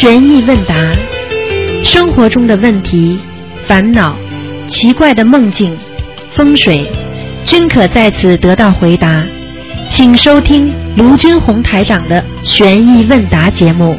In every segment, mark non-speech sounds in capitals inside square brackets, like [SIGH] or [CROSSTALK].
悬疑问答，生活中的问题、烦恼、奇怪的梦境、风水，均可在此得到回答。请收听卢军红台长的悬疑问答节目。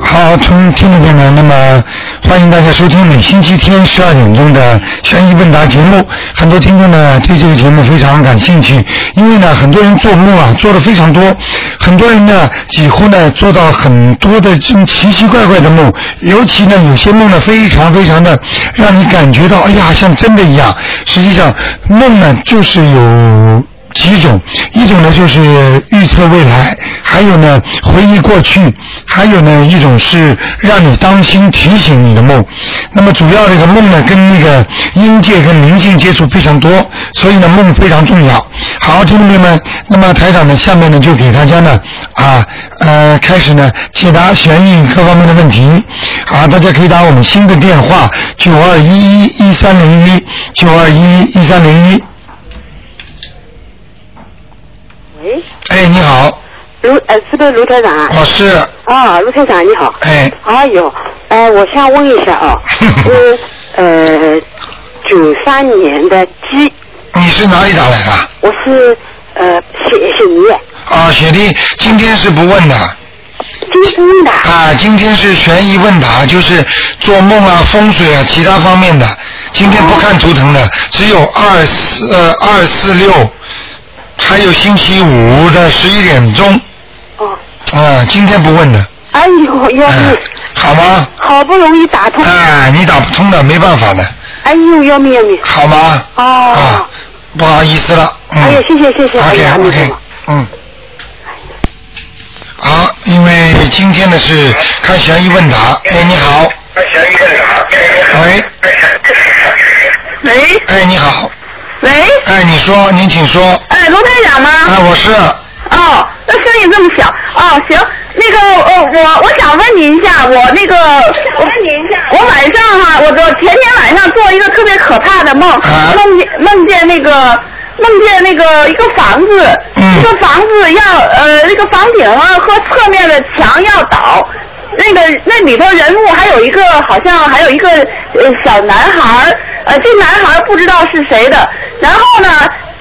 好，从听众朋友们，那么欢迎大家收听每星期天十二点钟的悬疑问答节目。很多听众呢对这个节目非常感兴趣，因为呢很多人做梦啊做的非常多，很多人呢几乎呢做到很多的这种奇奇怪怪的梦，尤其呢有些梦呢非常非常的让你感觉到哎呀像真的一样。实际上梦呢就是有。几种，一种呢就是预测未来，还有呢回忆过去，还有呢一种是让你当心提醒你的梦。那么主要这个梦呢跟那个阴界跟灵性接触非常多，所以呢梦非常重要。好，听众朋友们，那么台长呢下面呢就给大家呢啊呃开始呢解答悬疑各方面的问题。好，大家可以打我们新的电话九二一一一三零一九二一一三零一。喂，哎，你好，卢呃，是不是卢台长啊？我是啊，卢台长你好。哎，哎呦，呃，我想问一下啊，[LAUGHS] 是呃九三年的鸡，你是哪里打来的？我是呃雪雪梨，啊，雪莉，今天是不问的今天问的啊，今天是悬疑问答，就是做梦啊、风水啊、其他方面的。今天不看图腾的，只有二四呃二四六，还有星期五的十一点钟哦，啊，今天不问的，哎呦要哎命，，好吗？好不容易打通，哎，你打不通的，没办法的，哎呦要命要命，好吗？哦啊，不好意思了，嗯。哎呀谢谢谢谢哎 OK 呀你 OK，嗯。好，因为今天的是看悬疑问答。哎，你好。喂，喂哎，你好。喂，哎，你说，您请说。哎，罗台长吗？哎，我是。哦，那声音这么小。哦，行，那个呃，我我想问您一下，我那个我问您一下，我晚上哈、我我前天晚上做一个特别可怕的梦，啊梦见梦见那个梦见那个一个房子，嗯一个房子要呃那个房顶啊和侧面的墙要倒。那个那里头人物还有一个，好像还有一个呃小男孩儿，呃这男孩儿不知道是谁的。然后呢，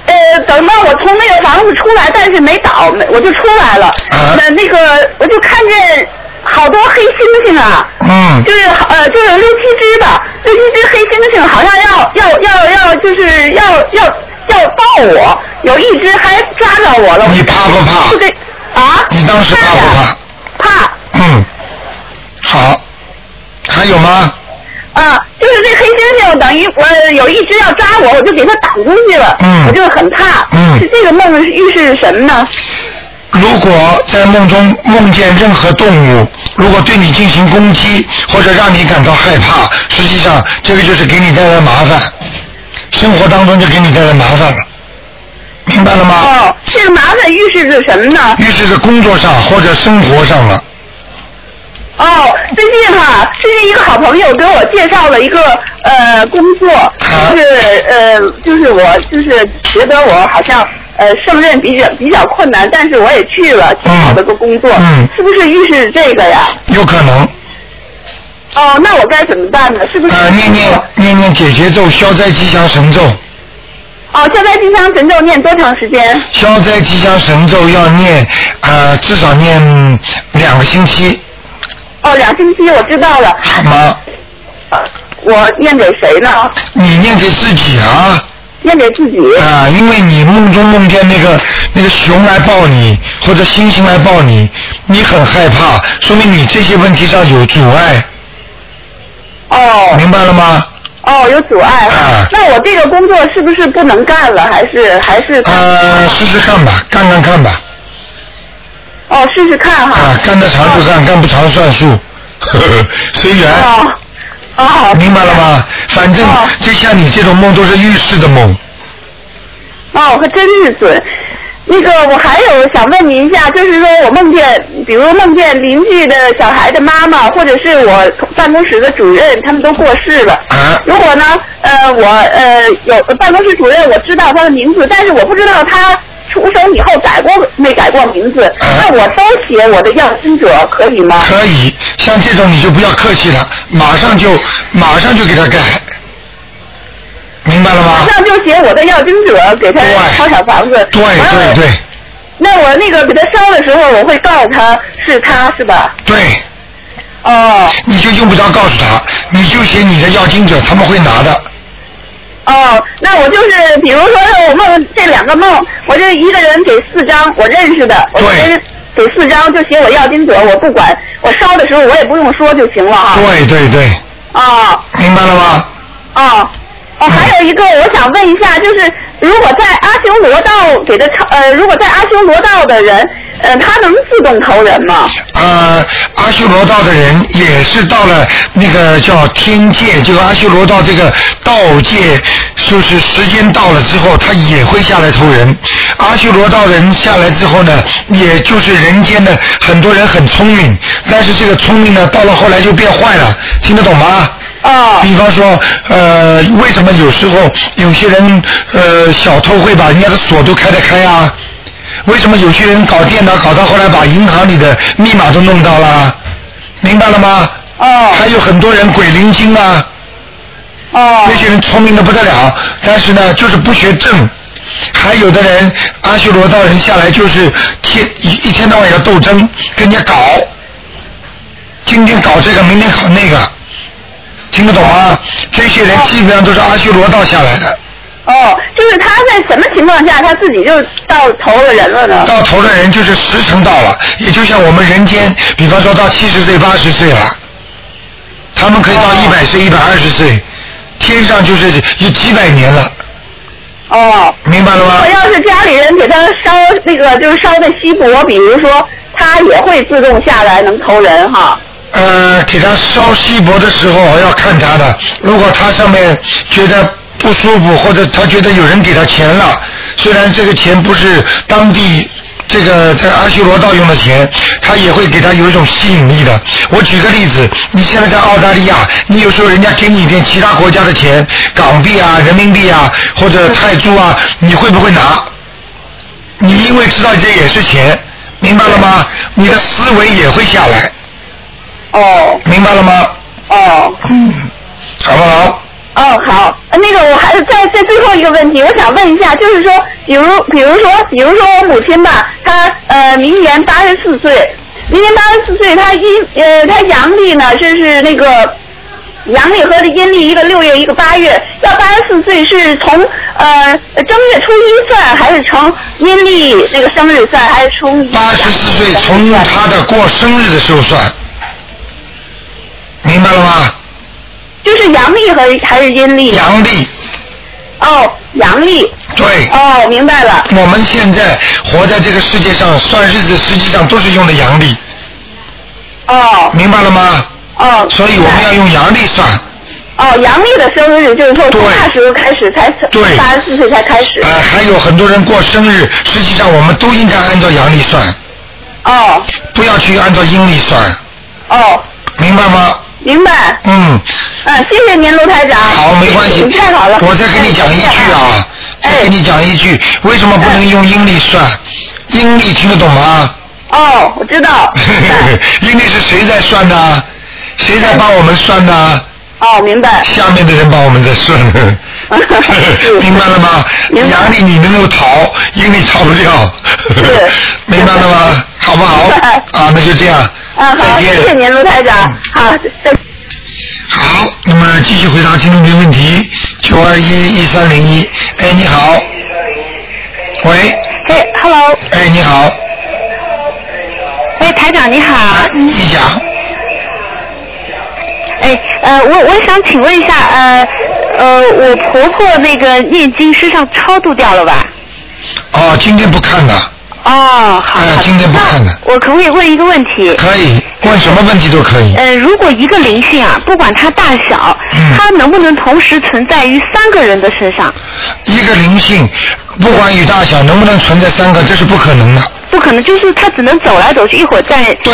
呃等到我从那个房子出来，但是没倒，没我就出来了。啊那那个我就看见好多黑猩猩啊，嗯就是呃就有六七只吧，六七只黑猩猩好像要要要要就是要要要抱我，有一只还抓着我了。你怕不怕啊？你当时怕不呀怕？怕。嗯。好。还有吗？啊，就是这黑猩猩，等于我有一只要抓我，我就给它挡出去了，嗯我就很怕。嗯是这个梦预示什么呢？如果在梦中梦见任何动物，如果对你进行攻击或者让你感到害怕，实际上这个就是给你带来麻烦，生活当中就给你带来麻烦了，明白了吗？哦，这个麻烦预示着什么呢？预示着工作上或者生活上了。哦，最近哈，最近一个好朋友给我介绍了一个呃工作，就是呃，就是我就是觉得我好像呃胜任比较比较困难，但是我也去了，挺好的个工作，嗯是不是预示这个呀？有可能，哦，那我该怎么办呢？是不是？呃，念念念念解结咒、消灾吉祥神咒，哦，消灾吉祥神咒念多长时间？消灾吉祥神咒要念，呃，至少念两个星期，哦，两星期我知道了。好吗？我念给谁呢？你念给自己啊。念给自己。啊，因为你梦中梦见那个那个熊来抱你，或者猩猩来抱你，你很害怕，说明你这些问题上有阻碍，哦明白了吗？哦，有阻碍。啊那我这个工作是不是不能干了？还是还是？呃，试试看吧，干干看吧，哦，试试看哈。啊，干得长就干，干不长算数，呵呵，随缘。哦哦。明白了吗？反正哦就像你这种梦都是预示的梦，哦，可真是准。那个，我还有想问您一下，就是说我梦见，比如梦见邻居的小孩的妈妈，或者是我办公室的主任，他们都过世了。啊如果呢，呃，我呃有办公室主任，我知道他的名字，但是我不知道他出生以后改过没改过名字，那我都写我的要经者可以吗？可以，像这种你就不要客气了，马上就马上就给他改，明白了吗马？上就写我的要经者，给他对抄小房子。对对对那我那个给他烧的时候，我会告诉他是他是吧？对，哦你就用不着告诉他，你就写你的要经者，他们会拿的。哦，那我就是比如说我梦这两个梦，我就一个人给四张我认识的，我对这人给四张就写我要金者，我不管，我烧的时候我也不用说就行了哈。对对对，哦明白了吗？哦哦，还有一个我想问一下，就是如果在阿修罗道给他呃，如果在阿修罗道的人，呃，他能自动投人吗？呃，阿修罗道的人也是到了那个叫天界，就阿修罗道这个道界，就是时间到了之后，他也会下来投人。阿修罗道人下来之后呢，也就是人间的很多人很聪明，但是这个聪明呢，到了后来就变坏了，听得懂吗？哦比方说，呃，为什么有时候有些人呃小偷会把人家的锁都开得开啊？为什么有些人搞电脑搞到后来把银行里的密码都弄到了？明白了吗？哦还有很多人鬼灵精啊，哦那些人聪明的不得了，但是呢，就是不学正。还有的人阿修罗道人下来就是天一一天到晚要斗争，跟人家搞，今天搞这个，明天搞那个，听得懂吗？这些人基本上都是阿修罗道下来的。哦，就是他在什么情况下他自己就到投了人了呢？到头的人就是时辰到了，也就像我们人间，比方说到七十岁、八十岁了，他们可以到一百岁、一百二十岁，天上就是有几百年了，哦。明白了吗我？要是家里人给他烧那个，就是烧的锡箔，比如说，他也会自动下来能投人哈。呃，给他烧锡箔的时候要看他的，如果他上面觉得不舒服，或者他觉得有人给他钱了，虽然这个钱不是当地这个在阿修罗道用的钱，他也会给他有一种吸引力的。我举个例子，你现在在澳大利亚，你有时候人家给你一点其他国家的钱，港币啊、人民币啊或者泰铢啊，你会不会拿？你因为知道这也是钱，明白了吗？你的思维也会下来。哦明白了吗？哦嗯，好不好？哦，好，呃那个我还是在在最后一个问题，我想问一下，就是说，比如比如说，比如说我母亲吧，她呃明年八十四岁，明年八十四岁，她阴呃她阳历呢就是那个。阳历和阴历一个六月一个八月，要八十四岁是从呃正月初一算，还是从阴历那个生日算，还是从八十四岁从他的过生日的时候算，明白了吗？就是阳历和还是阴历？阳历，哦，阳历。对。哦，明白了。我们现在活在这个世界上算日子，实际上都是用的阳历，哦明白了吗？哦。所以我们要用阳历算。哦，阳历的生日就是说从那时候开始才对八十四岁才开始。呃，还有很多人过生日，实际上我们都应该按照阳历算，哦不要去按照阴历算，哦，明白吗？明白。嗯，嗯，谢谢您，卢台长。好，没关系。你太好了。我再跟你讲一句啊，哎再跟你讲一句，为什么不能用阴历算？阴历听得懂吗？哦，我知道。[LAUGHS] 阴历是谁在算呢？谁在帮我们算呢？哦，明白。下面的人帮我们在算，[LAUGHS] 明白了吗？阳历你能够逃，阴历逃不掉，[LAUGHS] 明白了吗？好不好？啊，那就这样。啊，好，谢谢您，卢台长。好，再好，那么继续回答听众朋友问题，九二一一三零一，哎，你好，喂，哎，Hello，哎，你好，哎，台长你好。你讲。哎，呃，我我想请问一下，呃，呃，我婆婆那个念经身上超度掉了吧？哦，今天不看的，哦，好。哎，今天不看了，我可不可以问一个问题？可以问什么问题都可以。呃，如果一个灵性啊，不管它大小，嗯它能不能同时存在于三个人的身上？一个灵性，不管与大小，能不能存在三个，这是不可能的。不可能，就是它只能走来走去，一会儿在。对。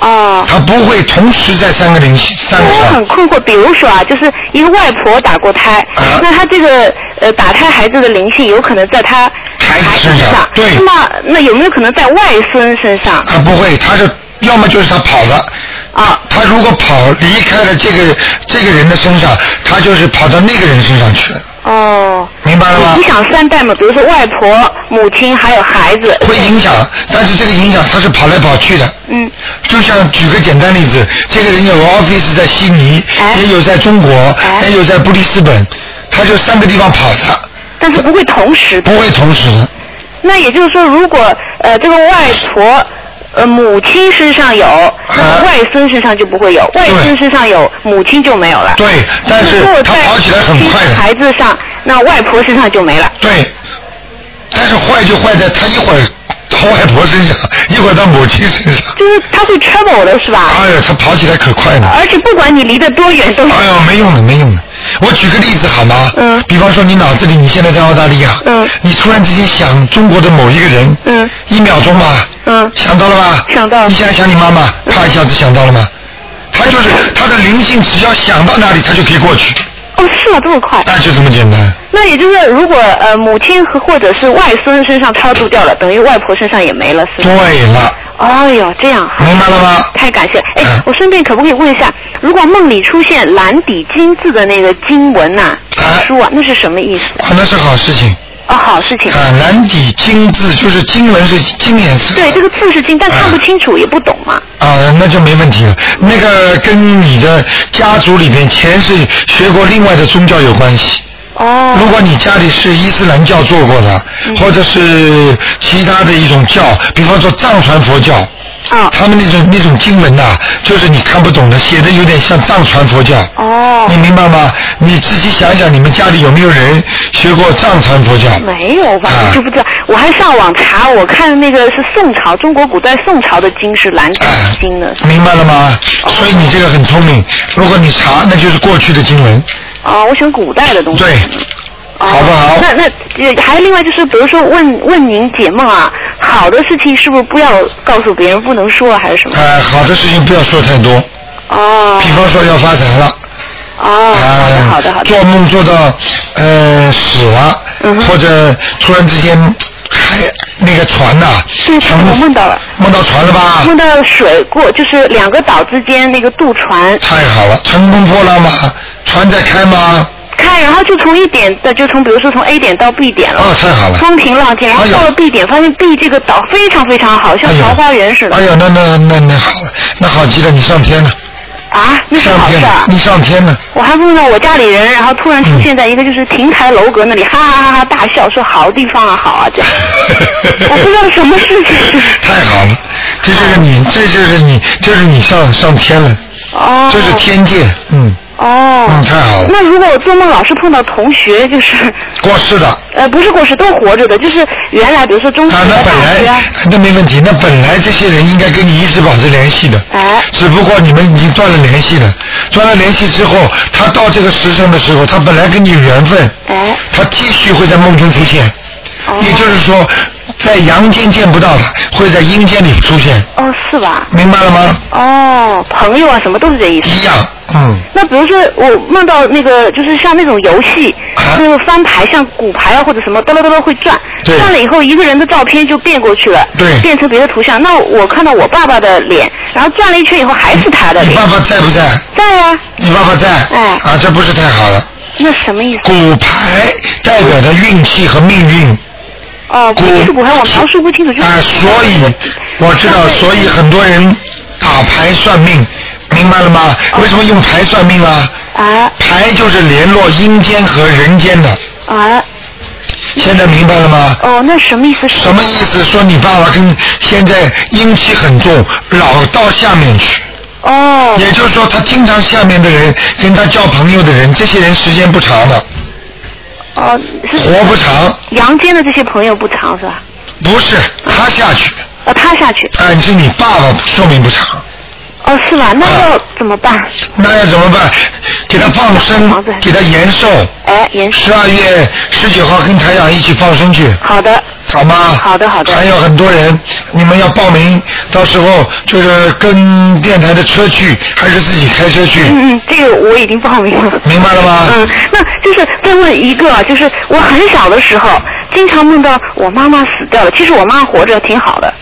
哦。它不会同时在三个灵性三个我。很困惑，比如说啊，就是一个外婆打过胎，啊那她这个呃打胎孩子的灵性有可能在她孩子身上上。对那么那有没有可能在外孙身上？啊，不会，他是要么就是他跑了。啊，他如果跑离开了这个这个人的身上，他就是跑到那个人身上去了，哦。明白了吗影？响三代嘛，比如说外婆、母亲还有孩子。会影响，但是这个影响他是跑来跑去的。嗯。就像举个简单例子，这个人有个 office 在悉尼，哎也有在中国，哎也有在布里斯本，他就三个地方跑的，但是不会同时的。不会同时的。那也就是说，如果呃这个外婆。呃，母亲身上有，那么外孙身上就不会有，外孙身上有，母亲就没有了。对，但是他跑起来很快的。孩子上，那外婆身上就没了。对，但是坏就坏在他一会儿到外婆身上，[LAUGHS] 一会儿到母亲身上。就是他会 trouble 的是吧？哎呀，他跑起来可快了。而且不管你离得多远，都是。哎呦，没用的，没用的。我举个例子好吗？嗯。比方说，你脑子里你现在在澳大利亚，嗯。你突然之间想中国的某一个人，嗯。一秒钟吧，嗯。想到了吧？想到了。你现在想你妈妈，啪一下子想到了吗？他就是他的灵性，只要想到哪里，他就可以过去，哦，是啊？这么快？那就这么简单。那也就是，如果呃母亲和或者是外孙身上超度掉了，等于外婆身上也没了，是吗？对了，哦呦，这样，明白了吗？太感谢。哎嗯，我顺便可不可以问一下，如果梦里出现蓝底金字的那个经文呐、啊书啊，那是什么意思？啊，那是好事情。哦，好事情。啊，蓝底金字就是经文是金颜色。对，这个字是金，但看不清楚，也不懂嘛。啊，那就没问题了。那个跟你的家族里边前世学过另外的宗教有关系。哦。如果你家里是伊斯兰教做过的，嗯或者是其他的一种教，比方说藏传佛教，啊。他们那种那种经文呐、就是你看不懂的，写的有点像藏传佛教。哦你。明白吗？你自己想想，你们家里有没有人学过藏传佛教？没有吧？就不知道。我还上网查，我看那个是宋朝，中国古代宋朝的经是蓝底哎经的。明白了吗？哦所以你这个很聪明。如果你查，那就是过去的经文。哦，我选古代的东西。对，哦好不好那那呃还有另外就是，比如说问问您解梦啊，好的事情是不是不要告诉别人，不能说还是什么？呃，好的事情不要说太多，哦比方说要发财了，哦，好的呃，好的好的。做梦做到呃死了，嗯或者突然之间还那个船呐、对乘我梦到了梦到船了吧？梦到水过，就是两个岛之间那个渡船太好了，乘风破浪嘛，船在开吗？开，然后就从一点的，就从比如说从 A 点到 B 点了。哦，太好了。风平浪静，然后到了 B 点，发现 B 这个岛非常非常好，像桃花源似的。哎呀，那那那那好了，那好极了，你上天了，啊，那是上天了好事啊，！你上天了。我还梦到我家里人，然后突然出现在一个就是亭台楼阁那里，哈哈哈哈大笑，说好地方啊，好啊，这样。[LAUGHS] 我不知道什么事情。太好了，这就是你，这就是你，就是你上上天了，哦。这是天界，嗯，哦。嗯，太好了。那如果我做梦老是碰到同学，就是 [LAUGHS] 过世的，呃不是过世都活着的，就是原来比如说中学啊，啊、那本来那没问题，那本来这些人应该跟你一直保持联系的，哎。只不过你们已经断了联系了，断了联系之后，他到这个时辰的时候，他本来跟你有缘分，哎。他继续会在梦中出现，哦。也就是说，在阳间见不到的，会在阴间里出现，哦是吧？明白了吗？哦，朋友啊什么都是这意思。一样，嗯，那比如说我梦到那个，就是像那种游戏，啊那个翻牌，像骨牌啊或者什么，哆啦哆啦会转，对转了以后一个人的照片就变过去了，对变成别的图像。那我看到我爸爸的脸，然后转了一圈以后还是他的脸你爸，爸在不在？在呀、你爸爸在？哎啊，这不是太好了。那什么意思？骨牌代表着运气和命运。哦，不骨是骨牌，我描述不清楚，就是。啊，所以我知道，所以很多人打牌算命，明白了吗？为什么用牌算命啊？啊牌就是联络阴间和人间的，啊现在明白了吗？哦，那什么意思？什么意思？说你爸爸跟现在阴气很重，老到下面去，哦也就是说，他经常下面的人跟他交朋友的人，这些人时间不长的，哦，是活不长。阳间的这些朋友不长是吧？不是他下去，哦，他下去。哎，是你爸爸寿命不长。哦，是吧？那啊要怎么办？那要怎么办？给他放生，给他延寿。哎，延寿。十二月十九号跟台长一起放生去，好的。好吗？好的好的还有很多人，你们要报名，到时候就是跟电台的车去，还是自己开车去？嗯嗯，这个我已经报名了。明白了吗？嗯，那就是再问一个，就是我很小的时候，经常梦到我妈妈死掉了。其实我妈活着挺好的，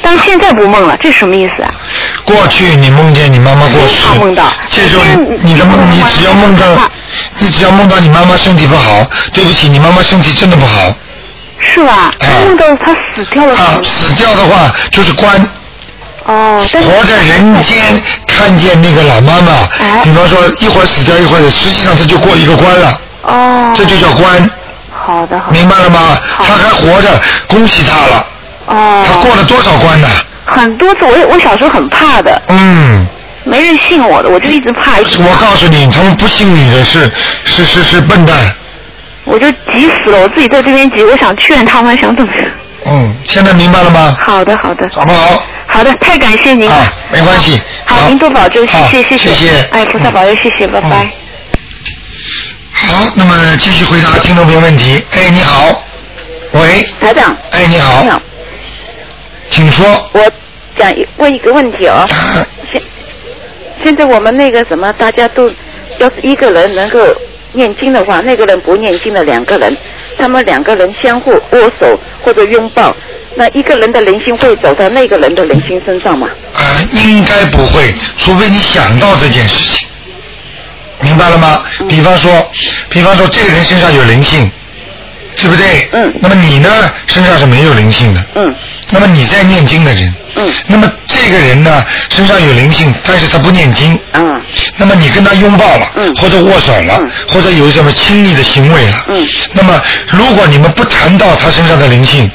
但现在不梦了，这什么意思啊？过去你梦见你妈妈过世经常梦到，这时候你你的梦，你只要梦到，你只要梦到你妈妈身体不好，对不起，你妈妈身体真的不好。是吧？哎梦到他死掉了。啊，死掉的话就是关。哦，但是活在人间看见那个老妈妈，哎比方说一会儿死掉一会儿，实际上他就过一个关了，哦，这就叫关，好的好的。明白了吗？他还活着，恭喜他了，哦，他过了多少关呢？很多次，我我小时候很怕的，嗯，没人信我的，我就一直怕，一直怕我告诉你，他们不信你的是是是是笨蛋，我就急死了，我自己在这边急，我想劝他们，想怎么样？嗯，现在明白了吗？好的好的好不好？好的，太感谢您了。啊，没关系。好，您多保重，谢谢谢谢谢谢哎，菩萨保佑，谢谢，拜拜。好，那么继续回答听众朋友问题。哎，你好，喂，台长，哎，你好你，好，请说。我想问一个问题哦。啊现现在我们那个什么，大家都要是一个人能够念经的话，那个人不念经的两个人，他们两个人相互握手或者拥抱，那一个人的灵性会走到那个人的灵性身上吗？啊，应该不会，除非你想到这件事情，明白了吗？嗯比方说，比方说这个人身上有灵性，对不对？嗯那么你呢，身上是没有灵性的。嗯那么你在念经的人。嗯那么这个人呢，身上有灵性，但是他不念经。嗯那么你跟他拥抱了，嗯或者握手了，嗯或者有什么亲密的行为了，嗯那么如果你们不谈到他身上的灵性，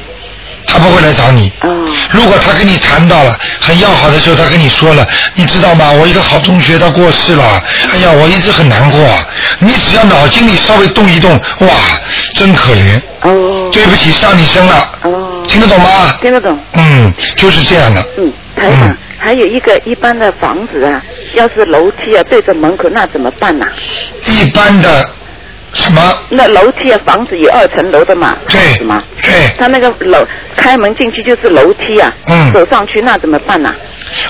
他不会来找你。哦如果他跟你谈到了很要好的时候，他跟你说了，你知道吗？我一个好同学他过世了，哎呀，我一直很难过。你只要脑筋里稍微动一动，哇，真可怜，哦对不起，伤你身了，哦，听得懂吗？听得懂。嗯，就是这样的。嗯，台长，嗯还有一个一般的房子啊，要是楼梯啊对着门口，那怎么办呢、一般的什么？那楼梯啊，房子有二层楼的嘛，对什么？对，他那个楼开门进去就是楼梯啊，嗯。走上去那怎么办呢、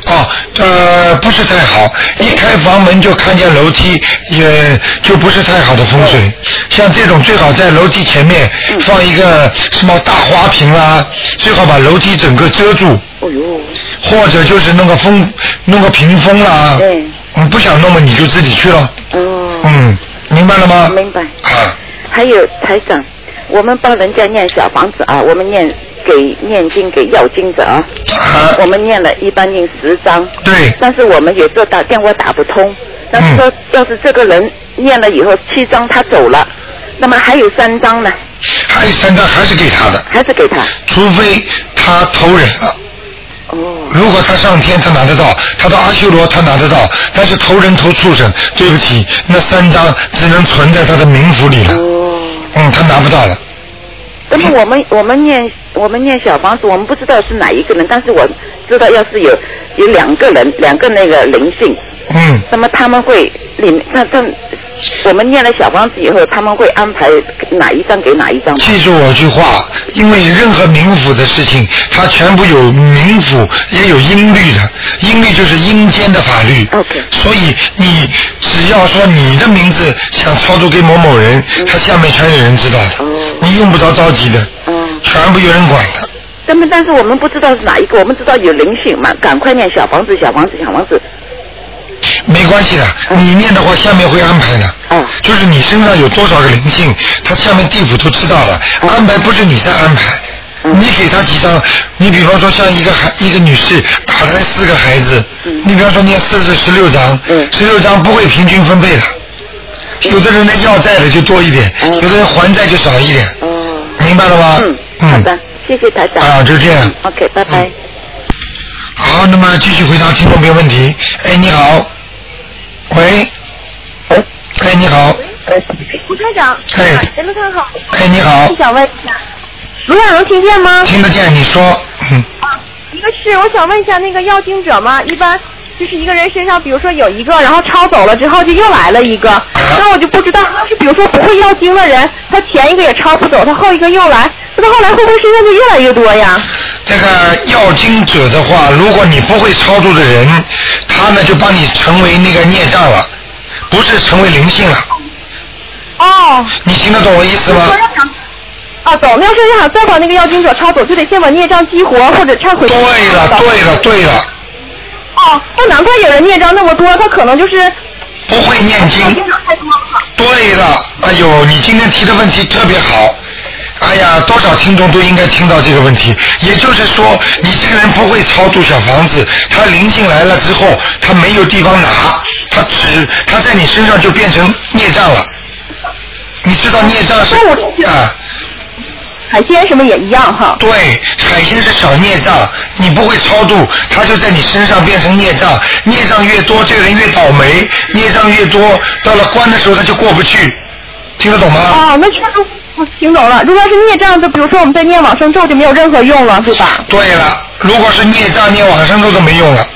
哦，呃，不是太好，一开房门就看见楼梯，也就不是太好的风水。像这种最好在楼梯前面嗯。放一个什么大花瓶啊，最好把楼梯整个遮住，哦呦，或者就是弄个风，弄个屏风啦。对，嗯，不想弄嘛，你就自己去了。哦，嗯，明白了吗？明白。啊，还有台长，我们帮人家念小房子啊，我们念给念经给要经者啊，啊，我们念了一般念十张，对，但是我们有时候打电话打不通，但是说要是这个人念了以后七张他走了，那么还有三张呢，还有三张还是给他的，还是给他。除非他偷人了。哦如果他上天，他拿得到；他到阿修罗，他拿得到。但是投人投畜生，对不起，那三张只能存在他的冥府里了。哦。嗯，他拿不到了。那么我们我们念我们念小房子，我们不知道是哪一个人，但是我知道要是有有两个人，两个那个灵性，嗯，那么他们会里面那这我们念了小房子以后，他们会安排哪一张给哪一张？记住我句话，因为任何冥府的事情，它全部有冥府，也有阴律的。阴律就是阴间的法律。OK 所以你只要说你的名字想操作给某某人，他下面全有人知道的。哦你用不着着急的，哦，全部有人管的。那么但是我们不知道是哪一个，我们知道有灵性嘛，赶快念小房子，小房子，小房子。没关系的，你念的话，下面会安排的。嗯就是你身上有多少个灵性，他下面地府都知道了。嗯安排不是你在安排，嗯你给他几张，你比方说像一个孩一个女士打胎四个孩子，你比方说念四至十六张嗯，十六张不会平均分配的。有的人呢要债的就多一点，嗯有的人还债就少一点，哦，明白了吗？嗯，好的，谢谢台长。啊，就这样。OK，拜拜。嗯好，那么继续回答听众朋友问题。哎，你好，喂，喂，哎，你好，吴台长，哎。陈卢看好，哎，你好。我，想问一下，卢亚能听见吗？听得见？你说，嗯，一个是我想问一下，那个要经者嘛，一般就是一个人身上，比如说有一个，然后抄走了之后就又来了一个，那我就不知道要是比如说不会要经的人，他前一个也抄不走，他后一个又来，那他后来会不会身上就越来越多呀？这个要经者的话，如果你不会操作的人，他呢就帮你成为那个孽障了，不是成为灵性了。哦。你听得懂我意思吗？啊，懂。那要是想再把那个要经者抄走，就得先把孽障激活或者忏悔。对了，对了，对了。哦，那难怪有人孽障那么多，他可能就是。不会念经。对了，哎呦，你今天提的问题特别好。哎呀，多少听众都应该听到这个问题。也就是说，你这个人不会超度小房子，他灵性来了之后，他没有地方拿，他只他在你身上就变成孽障了。你知道孽障是啊？海鲜什么也一样哈。对，海鲜是小孽障，你不会超度，他就在你身上变成孽障，孽障越多，这个人越倒霉，孽障越多，到了关的时候他就过不去，听得懂吗？哦，那确实我听懂了。如果要是孽障，就比如说我们在念往生咒就没有任何用了，对吧？对了，如果是孽障，念往生咒就没用了。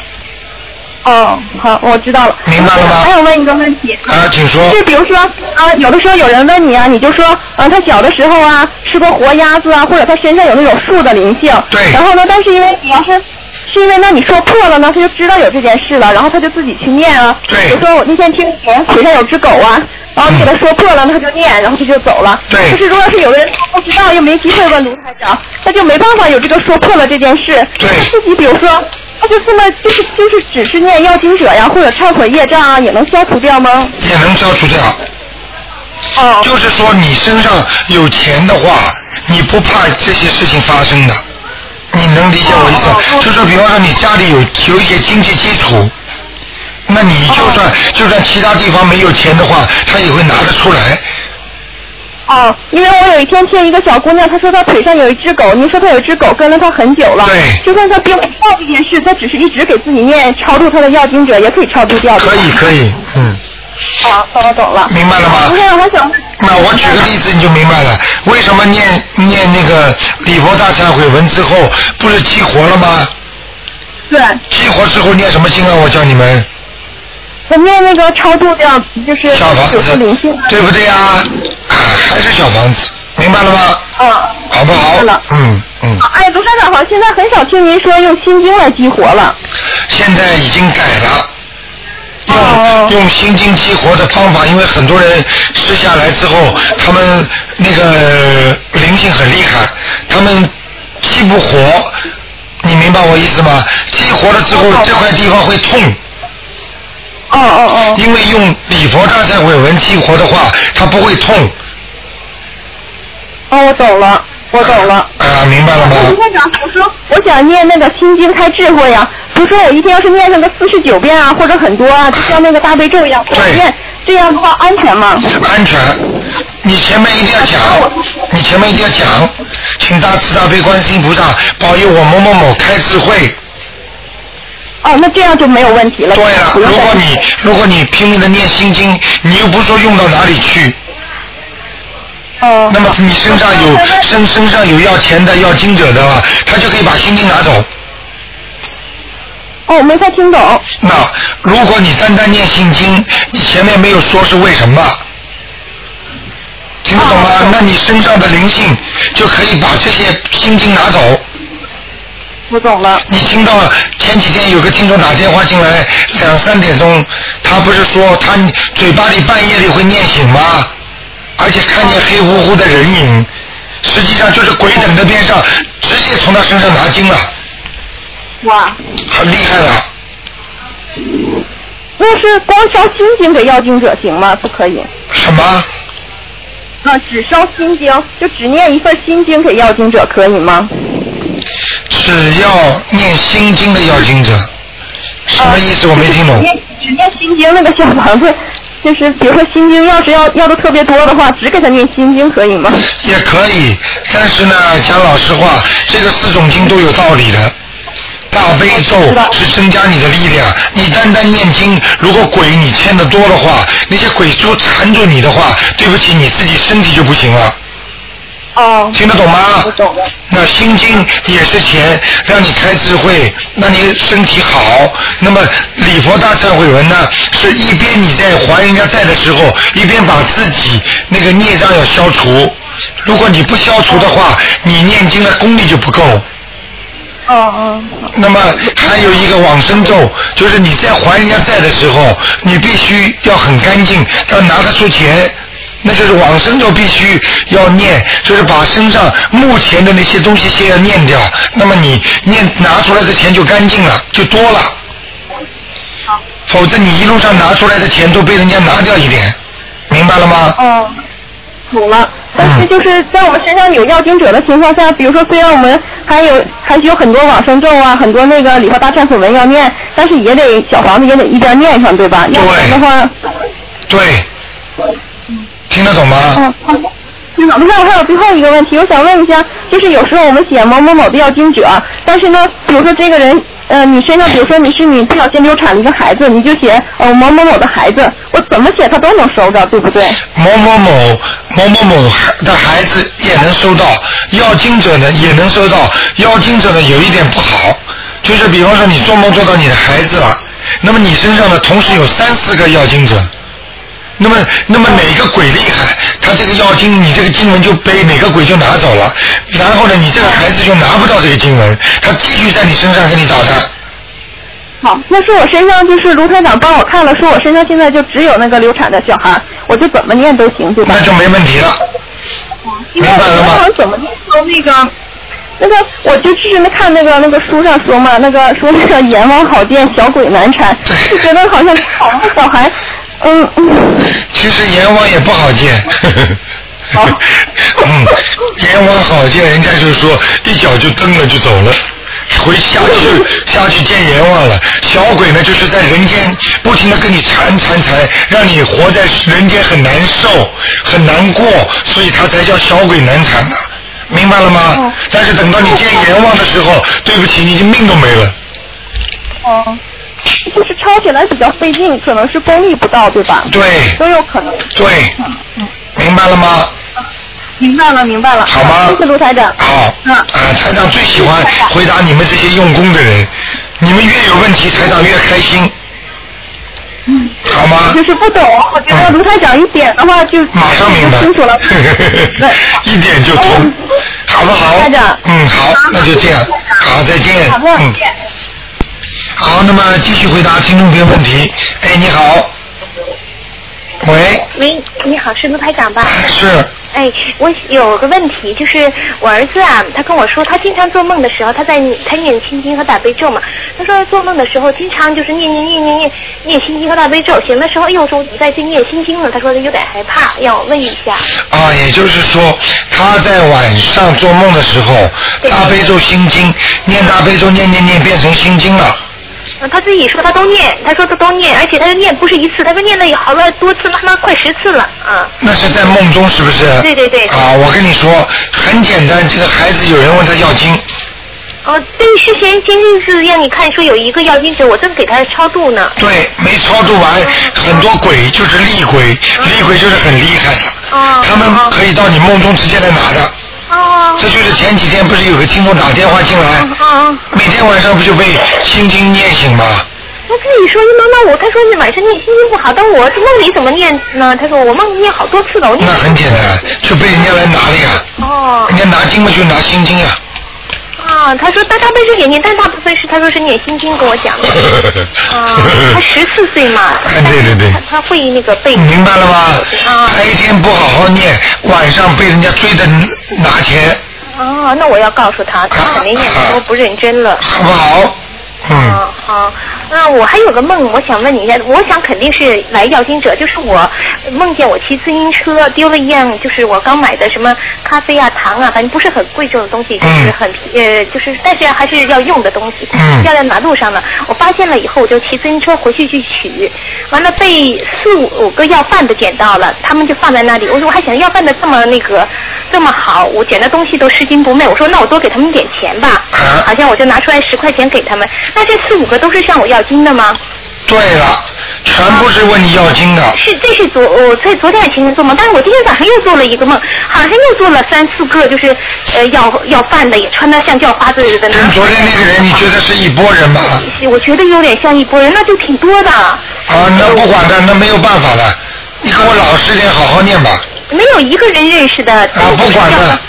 哦，好，我知道了。明白了吗？还有问一个问题。啊，请说。就比如说啊，有的时候有人问你啊，你就说，嗯、他小的时候啊吃过活鸭子啊，或者他身上有那种树的灵性。对。然后呢，但是因为你要是。是因为那你说破了呢，他就知道有这件事了，然后他就自己去念啊。对。比如说我那天听人腿上有只狗啊，然后你给他说破了，那他就念，然后他就走了。对。可是如果是有的人他不知道，又没机会问卢台长，他就没办法有这个说破了这件事。对。他自己比如说。他就这么就是就是只是念要经者呀，或者忏悔业障啊，也能消除掉吗？也能消除掉。哦。就是说你身上有钱的话，你不怕这些事情发生的，你能理解我意思？就是说，比方说你家里有有一些经济基础，那你就算就算其他地方没有钱的话，他也会拿得出来。哦，因为我有一天听一个小姑娘，她说她腿上有一只狗，您说她有一只狗跟了她很久了，对，就算她并不知道这件事，她只是一直给自己念超度她的要经者，也可以超度掉。可以可以，嗯。好，那我懂了。明白了吗？不是，我想。那我举个例子你就明白了，为什么念念那个礼佛大忏悔文之后，不是激活了吗？对。激活之后念什么经啊？我教你们。我念那个超度掉，就是小房子，对不对呀？啊，还是小房子，明白了吗？嗯。好不好？了。嗯嗯。哎，卢站长好，现在很少听您说用心经来激活了。现在已经改了。用用心经激活的方法，因为很多人吃下来之后，他们那个灵性很厉害，他们激不活，你明白我意思吗？激活了之后，这块地方会痛。哦哦哦。因为用礼佛大忏悔文激活的话，它不会痛。哦，我懂了，我懂了。啊，明白了吗？卢站长，我说我想念那个心经开智慧呀。比如说我一天要是念上个四十九遍啊，或者很多啊，就像那个大悲咒一样，我念，这样的话安全吗？安全，你前面一定要讲，你前面一定要讲，请大慈大悲观世音菩萨保佑我某某某开智慧。哦，那这样就没有问题了。对了，如果你如果你拼命的念心经，你又不说用到哪里去。哦。那么你身上有 [LAUGHS] 身身上有要钱的要经者的话，他就可以把心经拿走。哦，没太听懂。那如果你单单念心经，你前面没有说是为什么，听得懂吗？那你身上的灵性就可以把这些心经拿走。我懂了。你听到了前几天有个听众打电话进来，两三点钟，他不是说他嘴巴里半夜里会念醒吗？而且看见黑乎乎的人影，实际上就是鬼等在边上，直接从他身上拿经了。哇！很厉害了。那是光烧心经给要经者行吗？不可以。什么？啊，只烧心经，就只念一份心经给要经者可以吗？只要念心经的要经者，什么意思？我没听懂。念只念心经那个小房子，就是比如说心经要是要要的特别多的话，只给他念心经可以吗？也可以，但是呢，讲老实话，这个四种经都有道理的。大悲咒是增加你的力量，你单单念经，如果鬼你欠的多的话，那些鬼珠缠住你的话，对不起，你自己身体就不行了。哦。听得懂吗？我懂了。那心经也是钱，让你开智慧，让你身体好。那么礼佛大忏悔文呢，是一边你在还人家债的时候，一边把自己那个孽障要消除。如果你不消除的话，你念经的功力就不够。哦哦。那么还有一个往生咒，就是你在还人家债的时候，你必须要很干净，要拿得出钱。那就是往生咒必须要念，就是把身上目前的那些东西先要念掉，那么你念拿出来的钱就干净了，就多了。否则你一路上拿出来的钱都被人家拿掉一点，明白了吗？哦，懂了。但是就是在我们身上有要经者的情况下，比如说虽然我们还有还是有很多往生咒啊，很多那个礼佛大忏悔文要念，但是也得小房子也得一边念上，对吧？要不然的话，对，听得懂吗？嗯，好的。那老师，我还有最后一个问题，我想问一下，就是有时候我们写某某某的要经者，但是呢，比如说这个人，呃，你身上，比如说你是你不小心流产了一个孩子，你就写呃某某某的孩子，我怎么写他都能收着，对不对？某某某某某某的孩子也能收到，要经者呢也能收到，要经者呢有一点不好，就是比方说你做梦做到你的孩子了，那么你身上呢同时有三四个要经者。那么，那么哪个鬼厉害，他这个药经，你这个经文就被哪个鬼就拿走了，然后呢，你这个孩子就拿不到这个经文，他继续在你身上给你捣蛋。好，那是我身上就是卢团长帮我看了，说我身上现在就只有那个流产的小孩，我就怎么念都行，对吧？那就没问题了。明白了吗？怎么念都那个。那个，我就只是那看那个那个书上说嘛，那个说那个阎王好见，小鬼难缠，就觉得好像好多小孩，嗯嗯。其实阎王也不好见。好。[LAUGHS] 嗯，阎王好见，人家就是说一脚就蹬了就走了，回下去 [LAUGHS] 下去见阎王了。小鬼呢，就是在人间不停的跟你缠缠缠，让你活在人间很难受很难过，所以他才叫小鬼难缠呢。明白了吗？但是等到你见阎王的时候，对不起，你的命都没了。哦，[LAUGHS] 就是抄起来比较费劲，可能是功力不到，对吧？对。都有可能。对。嗯。明白了吗？明白了，明白了。好吗？谢谢卢台长。好。嗯。啊，台长最喜欢回答你们这些用功的人，你们越有问题，台长越开心。嗯，好吗？就是不懂，我觉得卢台长一点的话就马上明白，清楚了。[LAUGHS] 一点就通，好不好？台长，嗯，好，那就这样，好，再见，嗯。好，那么继续回答听众朋友问题。哎，你好。喂。喂，你好，是卢台长吧？是。哎，我有个问题，就是我儿子啊，他跟我说，他经常做梦的时候，他在他念心经和大悲咒嘛。他说做梦的时候，经常就是念念念念念念心经和大悲咒，醒的时候，哎呦，说再去念心经了。他说他有点害怕，让我问一下。啊，也就是说，他在晚上做梦的时候，大悲咒心经念大悲咒念念念变成心经了。他自己说他都念，他说他都念，而且他念不是一次，他说念了有好了多次了，他妈快十次了啊。那是在梦中是不是？对对对。啊，我跟你说，很简单，这个孩子有人问他要经。哦，对，之前前些次让你看说有一个要经者，我正给他超度呢。对，没超度完，很多鬼就是厉鬼，厉鬼就是很厉害的，哦、他们可以到你梦中直接来拿的。哦。这就是前几天不是有个听众打电话进来，哦、每天晚上不就被心经念醒吗？他自己说妈妈我他说你晚上念心经不好，但我梦里怎么念呢？他说我梦里念好多次了，我念。那很简单，就被人家来拿了呀。哦。人家拿经嘛就拿心经呀。啊，他说大大悲咒也念，但大部分是他说是念心经跟我讲的。[LAUGHS] 啊，他十四岁嘛。[LAUGHS] 对对对。他他会那个背。明白了吗？啊。白天不好好念，晚上被人家追着拿钱。哦，那我要告诉他，他肯定念的都不认真了。好不好？嗯。好，那我还有个梦，我想问你一下，我想肯定是来要经者，就是我梦见我骑自行车丢了一样，就是我刚买的什么咖啡啊、糖啊，反正不是很贵重的东西，就是很呃，就是但是还是要用的东西，掉在马路上了。我发现了以后，我就骑自行车回去去取，完了被四五个要饭的捡到了，他们就放在那里。我说我还想要饭的这么那个这么好，我捡的东西都拾金不昧。我说那我多给他们点钱吧，好像我就拿出来十块钱给他们。那这四五个都是向我要金的吗？对了，全部是问你要经的。是，这是昨我在昨天还前天做梦，但是我今天早上又做了一个梦，好像又做了三四个，就是呃要要饭的，也穿的像叫花子的男孩。跟昨天那个人，你觉得是一拨人吗？我觉得有点像一拨人，那就挺多的。啊，那不管的，那没有办法的，你给我老实点，好好念吧。没有一个人认识的。啊，不管的。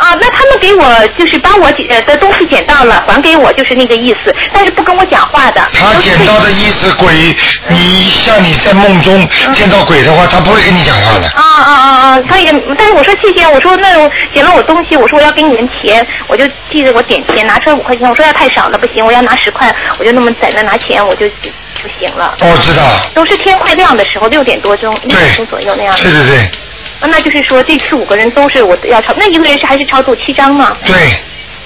啊，那他们给我就是把我捡的东西捡到了，还给我，就是那个意思，但是不跟我讲话的。他捡到的意思，鬼，你像你在梦中见到鬼的话，他不会跟你讲话的。啊啊啊啊！他也，但是我说谢谢，我说那捡了我东西，我说我要给你们钱，我就记着我点钱，拿出来五块钱，我说要太少了不行，我要拿十块，我就那么在那拿钱，我就就行了。我知道。都是天快亮的时候，六点多钟，六点钟左右那样。对对对。啊，那就是说这次五个人都是我要超，那一个人是还是超度七张吗？对。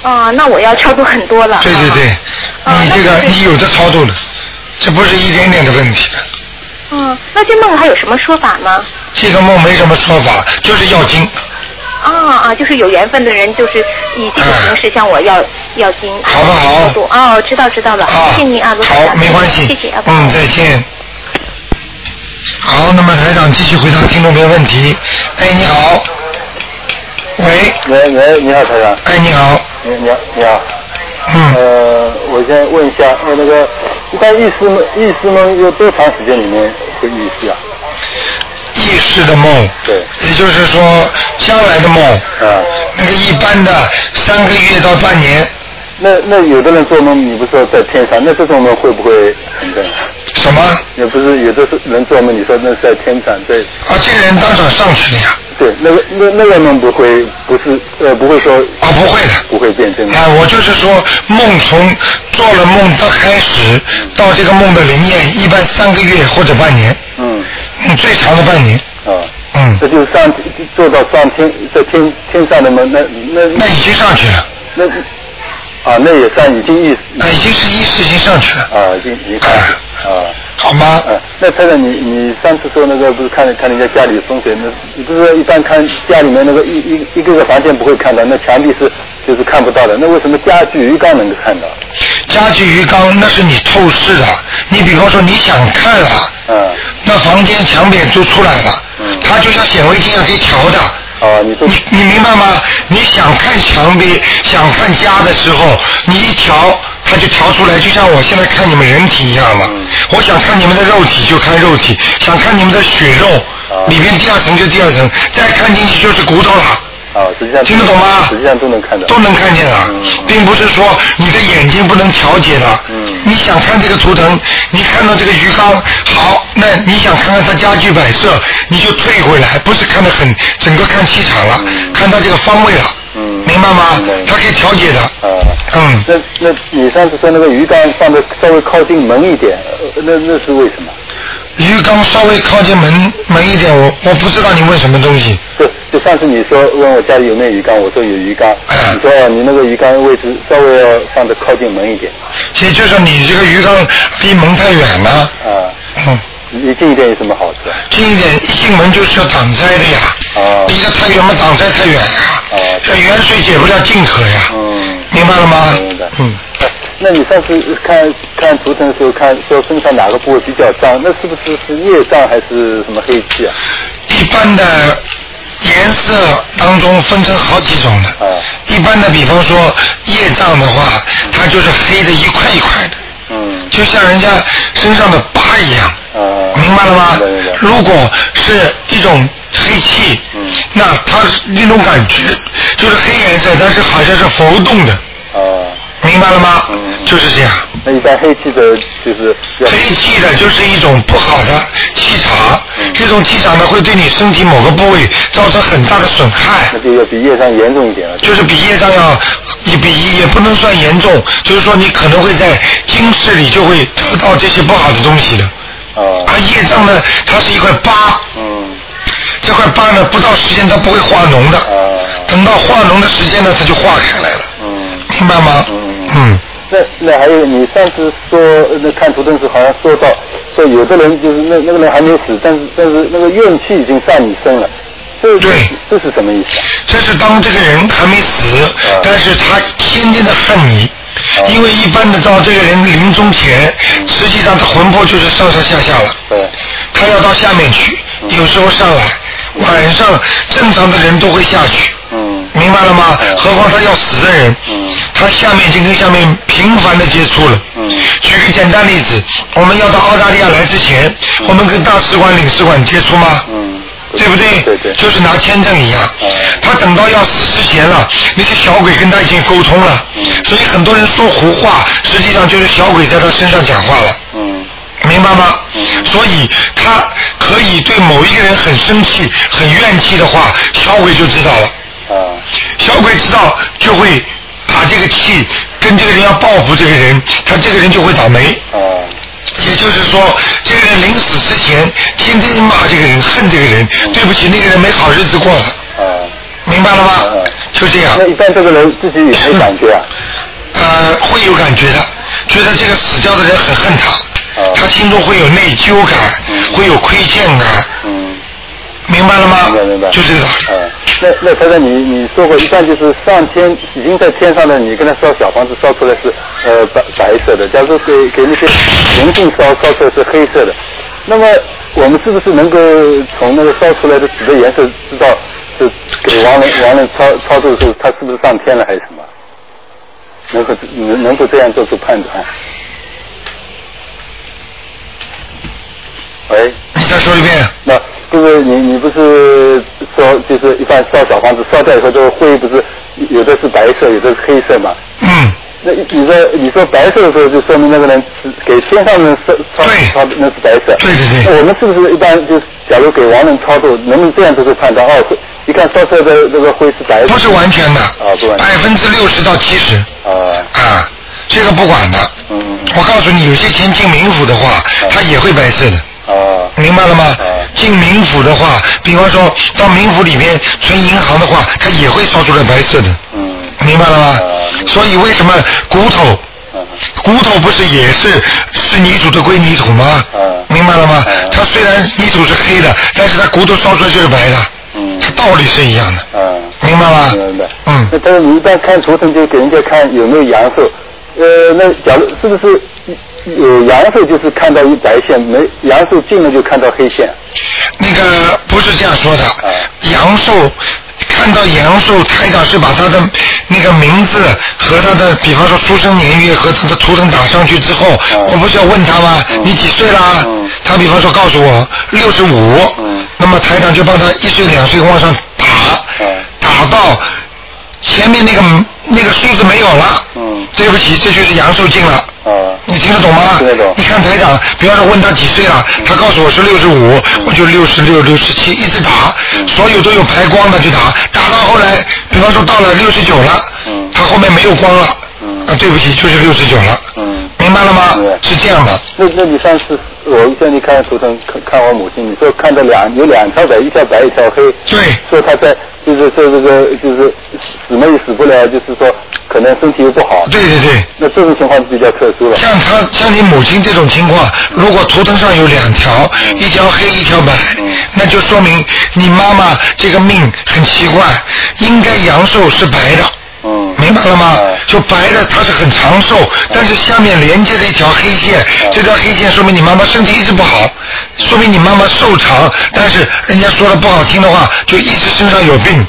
啊，那我要超度很多了。对对对，你这个你有的超度了，这不是一点点的问题的。嗯，那这梦还有什么说法吗？这个梦没什么说法，就是要经。啊啊，就是有缘分的人，就是以这种形式向我要要经。好不好？哦，知道知道了，谢谢您啊，罗好，没关系。谢谢啊。嗯，再见。好，那么台长继续回答听众朋友问题。哎，你好。喂。喂喂，你好，台长。哎，你好。你你好你好。嗯。呃，我先问一下，呃，那个一般意识梦，意识梦有多长时间里面会意识啊？意识的梦。对。也就是说，将来的梦。啊。那个一般的三个月到半年。那那有的人做梦，你不说在天上，那这种梦会不会很正常？什么？也不是有的是人做梦，你说那是在天上在。啊，这个人当场上去了呀。对，那个那那个梦不会不是呃不会说。啊，不会的。不会变真。啊，我就是说梦从做了梦到开始到这个梦的灵验，一般三个月或者半年。嗯。嗯，最长的半年。啊。嗯。这就是上做到上天在天天上的梦，那那。那已经上去了。那。啊，那也算已经意识，啊，已经是意识已经上去了。啊，已经已经上去，啊，好吗？啊，那太太，你你上次说那个不是看看人家家里风水，那你不是一般看家里面那个一一一个个房间不会看到，那墙壁是就是看不到的，那为什么家具鱼缸能够看到？家具鱼缸那是你透视的，你比方说你想看了，嗯，那房间墙壁就出来了，嗯，它就像显微镜一样可以调的。哦，你你你明白吗？你想看墙壁，想看家的时候，你一调，它就调出来，就像我现在看你们人体一样的。我想看你们的肉体就看肉体，想看你们的血肉，里面第二层就第二层，再看进去就是骨头了。啊，实际上听得懂吗？实际上都能看到，都能看见啊，并不是说你的眼睛不能调节的。嗯，你想看这个图腾，你看到这个鱼缸好，那你想看看它家具摆设，你就退回来，不是看得很整个看气场了，看它这个方位了。嗯，明白吗？它可以调节的。啊，嗯。那那你上次说那个鱼缸放的稍微靠近门一点，那那是为什么？鱼缸稍微靠近门门一点，我我不知道你问什么东西。就就上次你说问我家里有没有鱼缸，我说有鱼缸。你说你那个鱼缸位置稍微要放的靠近门一点。其实就是你这个鱼缸离门太远了。啊。嗯。离近一点有什么好处？近一点，一进门就是要挡灾的呀。啊。离得太远嘛，挡灾太远呀。啊。这远水解不了近渴呀。嗯。明白了吗？明白。嗯。[LAUGHS] 那你上次看看图腾的时候，看说身上哪个部位比较脏，那是不是是业障还是什么黑气啊？一般的颜色当中分成好几种的。啊。一般的，比方说业障的话，它就是黑的一块一块的。嗯。就像人家身上的疤一样。啊。明白了吗？如果是一种黑气，嗯。那它那种感觉就是黑颜色，但是好像是浮动的。啊。明白了吗？嗯。就是这样。那一般黑气的，就是黑气的，就是一种不好的气场。嗯。这种气场呢，会对你身体某个部位造成很大的损害。那就要比业障严重一点了。就是比业障要，也比也不能算严重，就是说你可能会在今世里就会得到这些不好的东西的。哦。而业障呢，它是一块疤。嗯。这块疤呢，不到时间它不会化脓的。啊。等到化脓的时间呢，它就化开来了。嗯。明白吗？嗯。嗯。那那还有，你上次说那看图腾时好像说到，说有的人就是那那个人还没死，但是但是那个怨气已经上你身了，这对，这是什么意思？这是当这个人还没死，但是他天天的恨你，因为一般的到这个人临终前，实际上他魂魄就是上上下下了。对。他要到下面去，有时候上来，晚上正常的人都会下去。嗯。明白了吗？何况他要死的人，嗯他下面已经跟下面频繁的接触了。嗯举个简单例子，我们要到澳大利亚来之前，我们跟大使馆、领事馆接触吗？嗯。对不对？对对。就是拿签证一样。他等到要死之前了，那些小鬼跟他已经沟通了，所以很多人说胡话，实际上就是小鬼在他身上讲话了。嗯。明白吗？所以他可以对某一个人很生气、很怨气的话，小鬼就知道了。啊。小鬼知道就会把这个气跟这个人要报复这个人，他这个人就会倒霉。哦。也就是说，这个人临死之前，天天骂这个人，恨这个人，对不起，那个人没好日子过了。哦。明白了吗？就这样。那一般这个人自己有没感觉啊？[LAUGHS] 呃，会有感觉的，觉得这个死掉的人很恨他，啊他心中会有内疚感，会有亏欠感。嗯。明白了吗？明白明白。就这个道理。啊，那那才才你你说过，一般就是上天已经在天上的，你跟他烧小房子烧出来是呃白白色的，假如说给给那些灵性烧烧出来是黑色的，那么我们是不是能够从那个烧出来的纸的颜色知道是给亡人亡人操操作的时候他是不是上天了还是什么？能够能能够这样做出判断？喂，你再说一遍。那就是你你不是说就是一般烧小房子烧掉以后，这个灰不是有的是白色，有的是黑色嘛？嗯。那你说你说白色的时候，就说明那个人是给天上人烧烧烧那是白色。对对对。那我们是不是一般就假如给亡人超度，能不能这样做出判断？哦，一看烧出来的这个灰是白色。不是完全的。啊，不完全。百分之六十到七十。啊。啊，这个不管的。嗯。我告诉你，有些钱进冥府的话，它也会白色的。啊。明白了吗？进冥府的话，比方说到冥府里面存银行的话，它也会烧出来白色的。嗯。明白了吗？所以为什么骨头，骨头不是也是是泥土的归泥土吗？明白了吗？它虽然泥土是黑的，但是它骨头烧出来就是白的。嗯它道理是一样的。明白吗？明白。嗯。那但是你一般看图腾就给人家看有没有阳寿，呃，那假如是不是有阳寿就是看到一白线，没阳寿进了就看到黑线？那个不是这样说的，阳寿。看到阳寿，台长是把他的那个名字和他的，比方说出生年月和他的图腾打上去之后，我不是要问他吗？你几岁啦？他比方说告诉我六十五，那么台长就帮他一岁两岁往上打，打到前面那个那个数字没有了，对不起，这就是阳寿尽了。你听得懂吗？听得懂。你看台长，比方说问他几岁了，他告诉我是六十五，我就六十六、六十七，一直打，所有都有排光的去打，打到后来，比方说到了六十九了，他后面没有光了，啊，对不起，就是六十九了，明白了吗？是这样的。那那你上次我叫你看图腾看看我母亲，你说看到两有两条白，一条白一条黑，对，说他在就是说这个就是死嘛也死不了，就是说可能身体又不好。对对对。那这种情况比较特殊了。像他像你母亲这种情况，如果图腾上有两条，一条黑一条白，那就说明你妈妈这个命很奇怪，应该阳寿是白的。嗯。明白了吗？就白的它是很长寿，但是下面连接着一条黑线，这条黑线说明你妈妈身体一直不好，说明你妈妈寿长，但是人家说的不好听的话，就一直身上有病。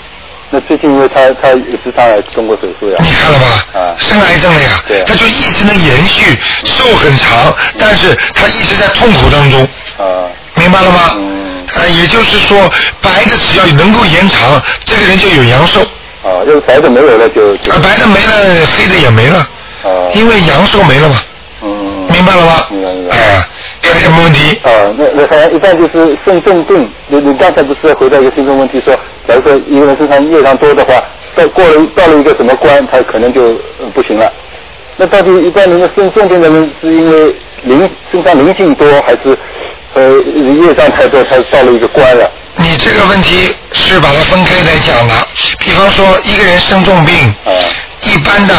那最近因为他他也是上来动过手术呀。你看了吧？啊。生癌症了呀。对。他就一直能延续，寿很长，但是他一直在痛苦当中。啊。明白了吗？嗯。呃，也就是说，白的只要能够延长，这个人就有阳寿。啊，要是白的没有了就。啊，白的没了，黑的也没了。啊。因为阳寿没了嘛。嗯。明白了吗？明白明白。啊，还有什么问题？啊，那那好像一般就是肾重病。你你刚才不是回答一个听众问题说，假如说一个人身上业障多的话，到过了到了一个什么关，他可能就、呃、不行了。那到底一般人的肾重病的人是因为灵身上灵性多，还是呃业障太多，才到了一个关了？你这个问题是把它分开来讲的。比方说，一个人生重病，一般的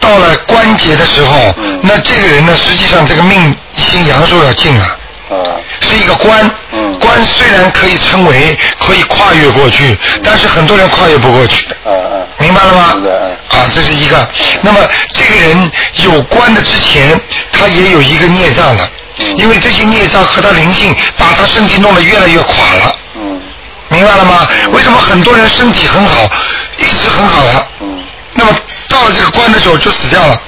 到了关节的时候，那这个人呢，实际上这个命已经阳寿要尽了。是一个关，关虽然可以称为可以跨越过去，但是很多人跨越不过去。明白了吗？啊，这是一个。那么这个人有关的之前，他也有一个孽障的，因为这些孽障和他灵性把他身体弄得越来越垮了。明白了吗？为什么很多人身体很好，一直很好的，那么到了这个关的时候就死掉了。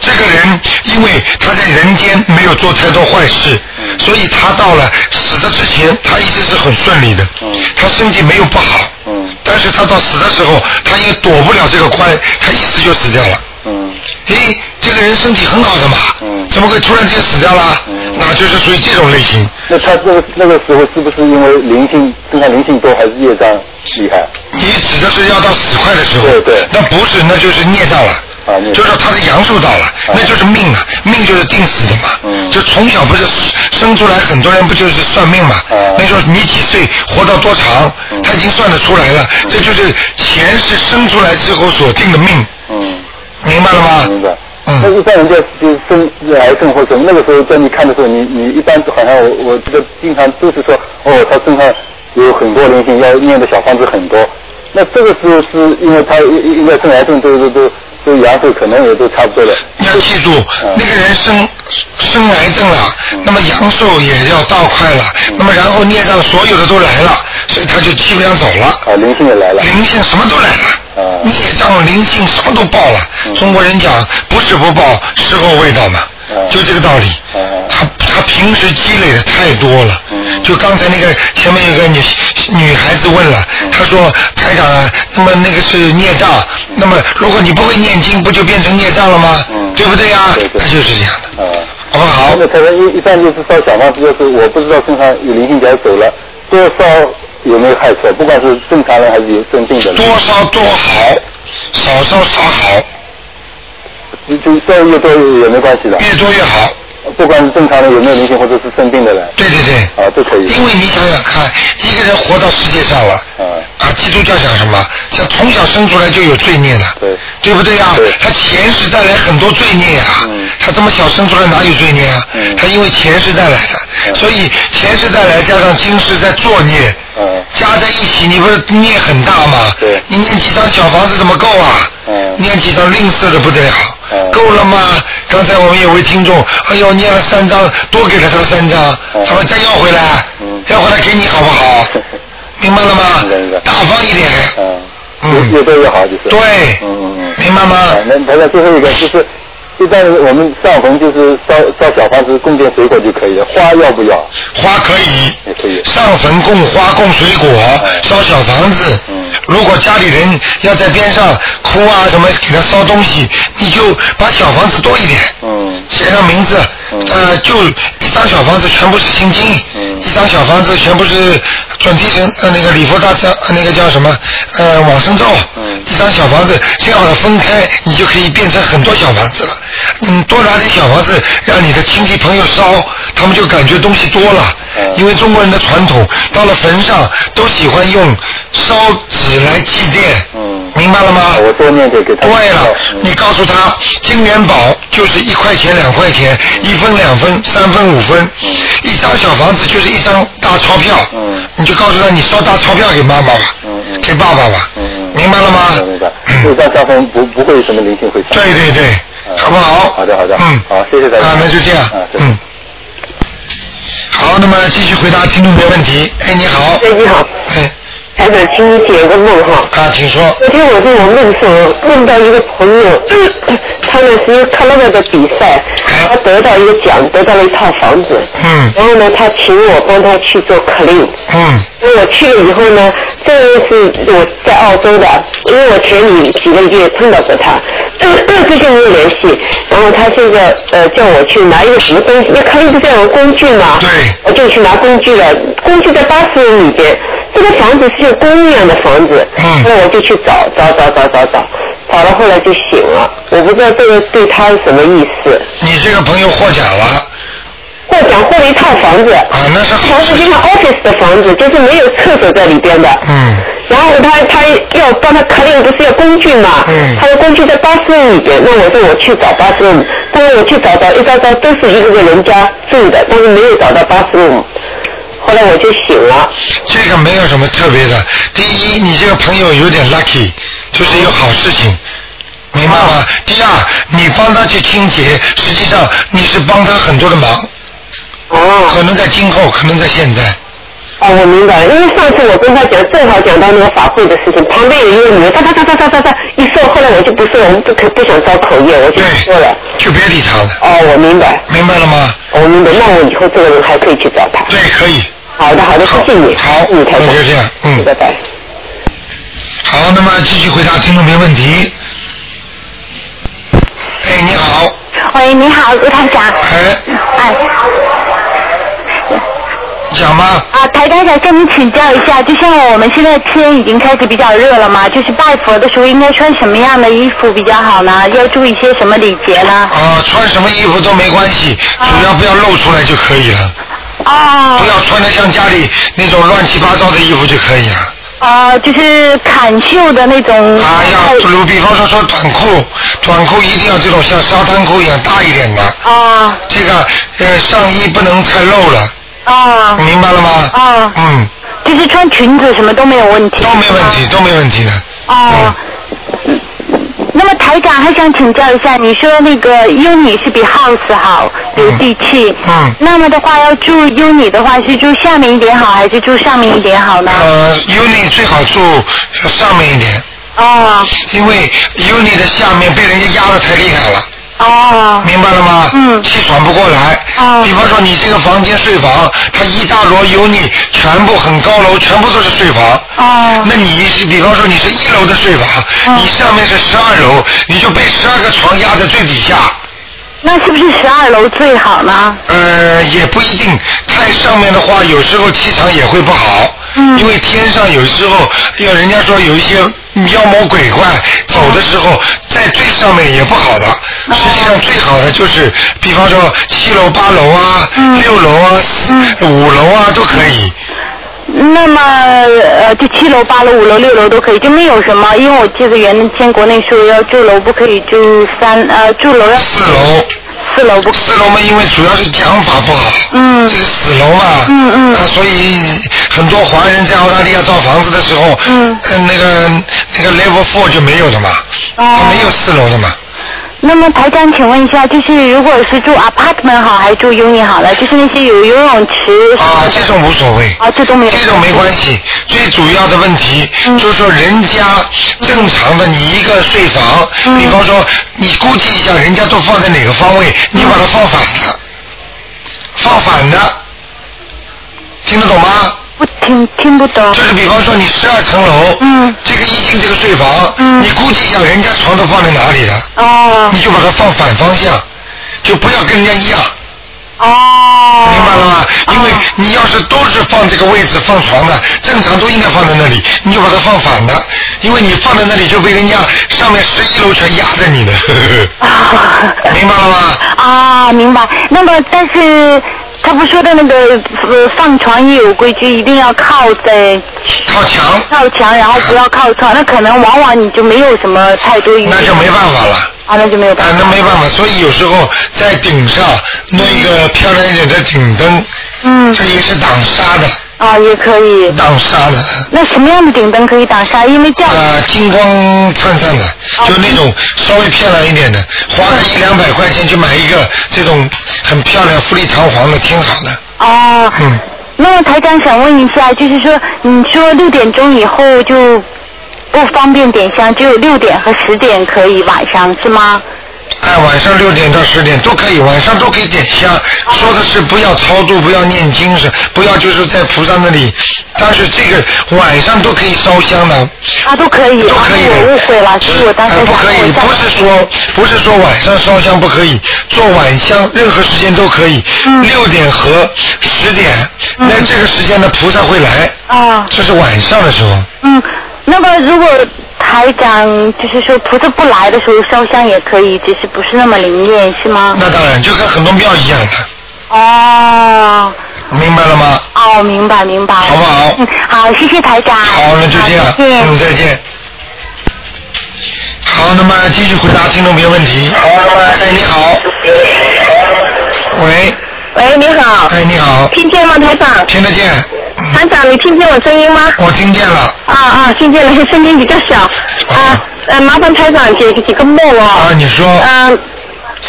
这个人因为他在人间没有做太多坏事，所以他到了死的之前，他一直是很顺利的。他身体没有不好，但是他到死的时候，他也躲不了这个关，他一死就死掉了。诶，这个人身体很好的嘛，怎么会突然间死掉了？那就是属于这种类型。那他这个那个时候是不是因为灵性身上灵性多，还是业障厉害？你指的是要到死快的时候，对对那不是，那就是孽障了。啊，就是他的阳寿到了，那就是命啊，命就是定死的嘛。嗯就从小不是生出来，很多人不就是算命嘛？啊那时候你几岁，活到多长，他已经算得出来了。这就是前世生出来之后所定的命，嗯，明白了吗？明白。嗯那一般人家就是生癌症或者什么，那个时候在你看的时候，你你一般好像我我这个经常都是说，哦，他身上有很多灵性，要念的小方子很多。那这个时候是因为他应应该生癌症都都都都阳寿可能也都差不多了。你要记住，那个人生生癌症了，那么阳寿也要到快了，那么然后孽障所有的都来了，所以他就基本上走了。啊，灵性也来了。灵性什么都来了。啊孽障、灵性什么都报了。中国人讲不是不报，时候未到嘛，就这个道理。他他平时积累的太多了。就刚才那个前面有个女女孩子问了，她说台长啊，那么那个是孽障，那么如果你不会念经，不就变成孽障了吗？对不对呀？他就是这样的。啊，好不好？那他说一一般就是烧小房子，就是我不知道身上有灵性假如走了，多烧有没有害处？不管是正常人还是有生病的人。多烧多好，少烧少好，就就烧越多也没关系的。越多越好。不管是正常的有没有灵性，或者是生病的人。对对对。啊，都可以。因为你想想看，一个人活到世界上了，啊，啊基督教讲什么？像从小生出来就有罪孽的，对，对不对呀？他前世带来很多罪孽呀，他这么小生出来哪有罪孽啊？他因为前世带来的，所以前世带来加上今世在作孽，加在一起，你不是孽很大吗？对，你念几张小房子怎么够啊？念几张吝啬的不得了。够了吗？刚才我们有位听众，哎呦，念了三张，多给了他三张，他们再要回来，要回来给你好不好？[LAUGHS] 明白了吗？大方一点。嗯，越多越好，就是。对。嗯嗯嗯。明白吗？那那那最后一个就是，一般我们上坟就是烧烧小房子供点水果就可以了，花要不要？花可以。也可以。上坟供花供水果，烧小房子。如果家里人要在边上哭啊什么，给他烧东西，你就把小房子多一点。嗯。写上名字，呃，就一张小房子全部是心经，一张小房子全部是转提神呃那个礼佛大圣呃那个叫什么呃往生咒，一张小房子这样的分开，你就可以变成很多小房子了。嗯，多拿点小房子让你的亲戚朋友烧，他们就感觉东西多了。因为中国人的传统，到了坟上都喜欢用烧纸来祭奠。明白了吗？我多念点给他。对了，你告诉他，金元宝就是一块钱、两块钱，一分、两分、三分、五分，一张小房子就是一张大钞票。你就告诉他，你烧大钞票给妈妈吧，给爸爸吧，明白了吗？明白。这张上坟不不会有什么灵性会上。对对对，好不好？好的好的。嗯。好，谢谢大家。啊，那就这样。嗯。好，那么继续回答听众的问题。哎，你好。哎，你好。哎。台长，请你解个梦哈。啊，请说。昨天我在我梦上梦到一个朋友，[COUGHS] 他呢是一个克拉克的比赛，他得到一个奖，得到了一套房子。嗯。然后呢，他请我帮他去做 clean。嗯。那我去了以后呢，这个是我在澳洲的，因为我前里几个月碰到过他，最 [COUGHS] 近没有联系。然后他现在呃叫我去拿一个什么东西，那克令不是要有工具吗？对。我就去拿工具了，工具在巴士里边。这个房子是公寓样的房子，嗯那我就去找找找找找找，找了后来就醒了，我不知道这个对他是什么意思。你这个朋友获奖了。获奖获了一套房子，啊，那是房子就像 office 的房子，就是没有厕所在里边的。嗯。然后他他要帮他克令，不是要工具嘛？嗯。他的工具在巴士里边，那我说我去找巴士 room，但是我去找找一找找都是一个个人家住的，但是没有找到巴士 room。后来我就醒了。这个没有什么特别的。第一，你这个朋友有点 lucky，就是有好事情。明白吗？第二，你帮他去清洁，实际上你是帮他很多的忙。哦。可能在今后，可能在现在。哦，我明白了，因为上次我跟他讲，正好讲到那个法会的事情，旁边有一个女的，哒哒哒哒哒哒哒一说，后来我就不说，我们不可不想招口业，我就不说了。就别理他了。哦，我明白。明白了吗？我明白，那我以后这个人还可以去找他。对，可以。好的，好的，谢谢你。好，嗯，台长。那就这样，嗯。拜拜。好，那么继续回答听众朋友问题。哎，你好。喂，你好，卢台长。哎。哎。讲吗？啊，台长想跟你请教一下，就像我们现在天已经开始比较热了嘛，就是拜佛的时候应该穿什么样的衣服比较好呢？要注意些什么礼节呢？啊，穿什么衣服都没关系，主要不要露出来就可以了。哦。不要穿的像家里那种乱七八糟的衣服就可以了。啊，就是砍袖的那种。啊，要比如比方说说短裤，短裤一定要这种像沙滩裤一样大一点的。啊。这个呃上衣不能太露了，啊。明白了吗？啊。嗯，就是穿裙子什么都没有问题。都没问题，都没问题的。哦。那么台长还想请教一下，你说那个 uni 是比 house 好，有地气。嗯。那么的话，要住 uni 的话，是住下面一点好，还是住上面一点好呢？呃，uni 最好住上面一点。哦。因为 uni 的下面被人家压的太厉害了。哦。明白了吗？嗯。气喘不过来。哦。比方说你这个房间睡房，它一大摞 uni 全部很高楼，全部都是睡房。哦。那你是比方说你是一楼的睡房，你上面是十二楼，你就被十二个床压在最底下。那是不是十二楼最好呢？呃，也不一定，太上面的话，有时候气场也会不好。嗯。因为天上有时候，要人家说有一些妖魔鬼怪走的时候，在最上面也不好的。实际上最好的就是，比方说七楼、八楼啊，六楼啊、四五楼啊都可以。那么呃，就七楼、八楼、五楼、六楼都可以，就没有什么，因为我记得原先国内说要住楼不可以住三呃住楼要四楼。四楼不。四楼嘛，因为主要是讲法不好。嗯。这个死楼嘛。嗯嗯。啊，所以很多华人在澳大利亚造房子的时候，嗯，那个那个 level four 就没有的嘛，哦它没有四楼的嘛。那么台长，请问一下，就是如果是住 apartment 好，还是住 uni 好呢？就是那些有游泳池。啊，这种无所谓。啊，这都没有。这种没关系，最主要的问题、嗯就是说，人家正常的你一个睡房，嗯比方说你估计一下，人家都放在哪个方位，你把它放反了，放反的，听得懂吗？不听听不懂。就是比方说你十二层楼，嗯，这个一进这个睡房，嗯，你估计一下人家床都放在哪里了，哦，你就把它放反方向，就不要跟人家一样。哦。明白了吗？因为你要是都是放这个位置放床的，正常都应该放在那里，你就把它放反的，因为你放在那里就被人家上面十一楼全压着你的，[LAUGHS] 明白了吗？啊，明白。那么，但是他不说的那个呃放床也有规矩，一定要靠在靠墙，靠墙，然后不要靠窗。那可能往往你就没有什么太多余。那就没办法了。啊，那就没有办啊，法。那没办法，所以有时候在顶上弄一个漂亮一点的顶灯，嗯，这也是挡沙的，啊，也可以。挡沙的。那什么样的顶灯可以挡沙？因为这样。啊，金光灿灿的，就那种稍微漂亮一点的，花个一两百块钱去买一个这种很漂亮、富丽堂皇的，挺好的。哦。嗯。那么台长想问一下，就是说，你说六点钟以后就不方便点香，只有六点和十点可以晚上是吗？哎，晚上六点到十点都可以，晚上都可以点香。说的是不要超度，不要念经，是不要就是在菩萨那里。但是这个晚上都可以烧香的。啊，都可以。都可以误会了，所以我当时哎，不可以，不是说不是说晚上烧香不可以，做晚香任何时间都可以。嗯六点和十点，那这个时间呢，菩萨会来。啊。这是晚上的时候。嗯，那么如果台长就是说菩萨不来的时候烧香也可以，只是不是那么灵验是吗？那当然，就跟很多庙一样的，哦。明白了吗？哦，明白明白。好不好？嗯，好，谢谢台长。好，那就这样。嗯，再见。好，那么继续回答听众朋友问题。哎，你好。喂。喂，你好。哎，你好。听见吗，台长？听得见。团长，你听见我声音吗？我听见了。啊啊，听见了，[LAUGHS] 声音比较小。啊，呃，麻烦台长解几个梦哦。啊，你说。嗯，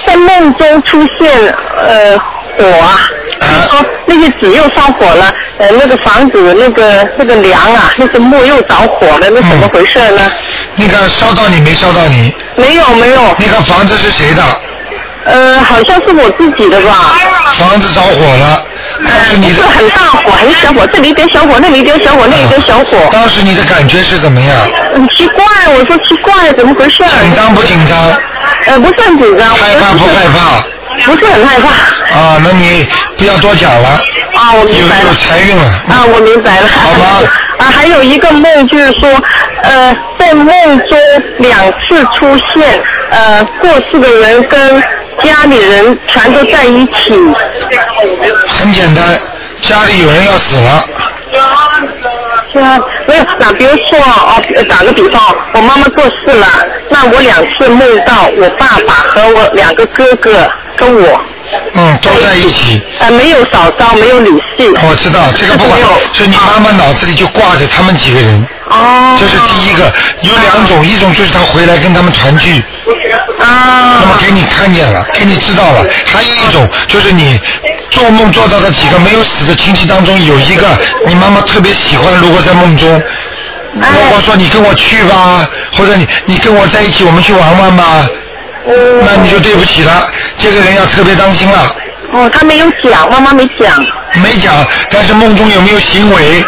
在梦中出现呃火啊，就是说那些纸又烧火了，呃，那个房子那个那个梁啊，那个木又着火了，那怎么回事呢？那个烧到你没烧到你？没有没有。那个房子是谁的？呃，好像是我自己的吧。房子着火了，但是你不是很大火，很小火，这里一点小火，那里一点小火，那里一点小火。当时你的感觉是怎么样？很奇怪，我说奇怪，怎么回事？紧张不紧张？呃，不是很紧张。害怕不害怕？不是很害怕。啊，那你不要多讲了。啊，我明白了。有有财运了。啊，我明白了。好吧？[LAUGHS] 啊，还有一个梦就是说，呃，在梦中两次出现，呃，过世的人跟家里人全都在一起。很简单，家里有人要死了。是啊，没有，那比如说哦，打个比方，我妈妈过世了，那我两次梦到我爸爸和我两个哥哥跟我。嗯，都在一起。呃，没有嫂嫂，没有女婿。我知道这个不管，是你妈妈脑子里就挂着他们几个人。哦。这是第一个，有两种，一种就是他回来跟他们团聚。啊。那么给你看见了，[LAUGHS] 给你知道了。还有一种就是你做梦做到的几个没有死的亲戚当中，有一个你妈妈特别喜欢，如果在梦中，如果说你跟我去吧，或者你你跟我在一起，我们去玩玩吧。那你就对不起了，这个人要特别当心了。哦，他没有讲，妈妈没讲。没讲，但是梦中有没有行为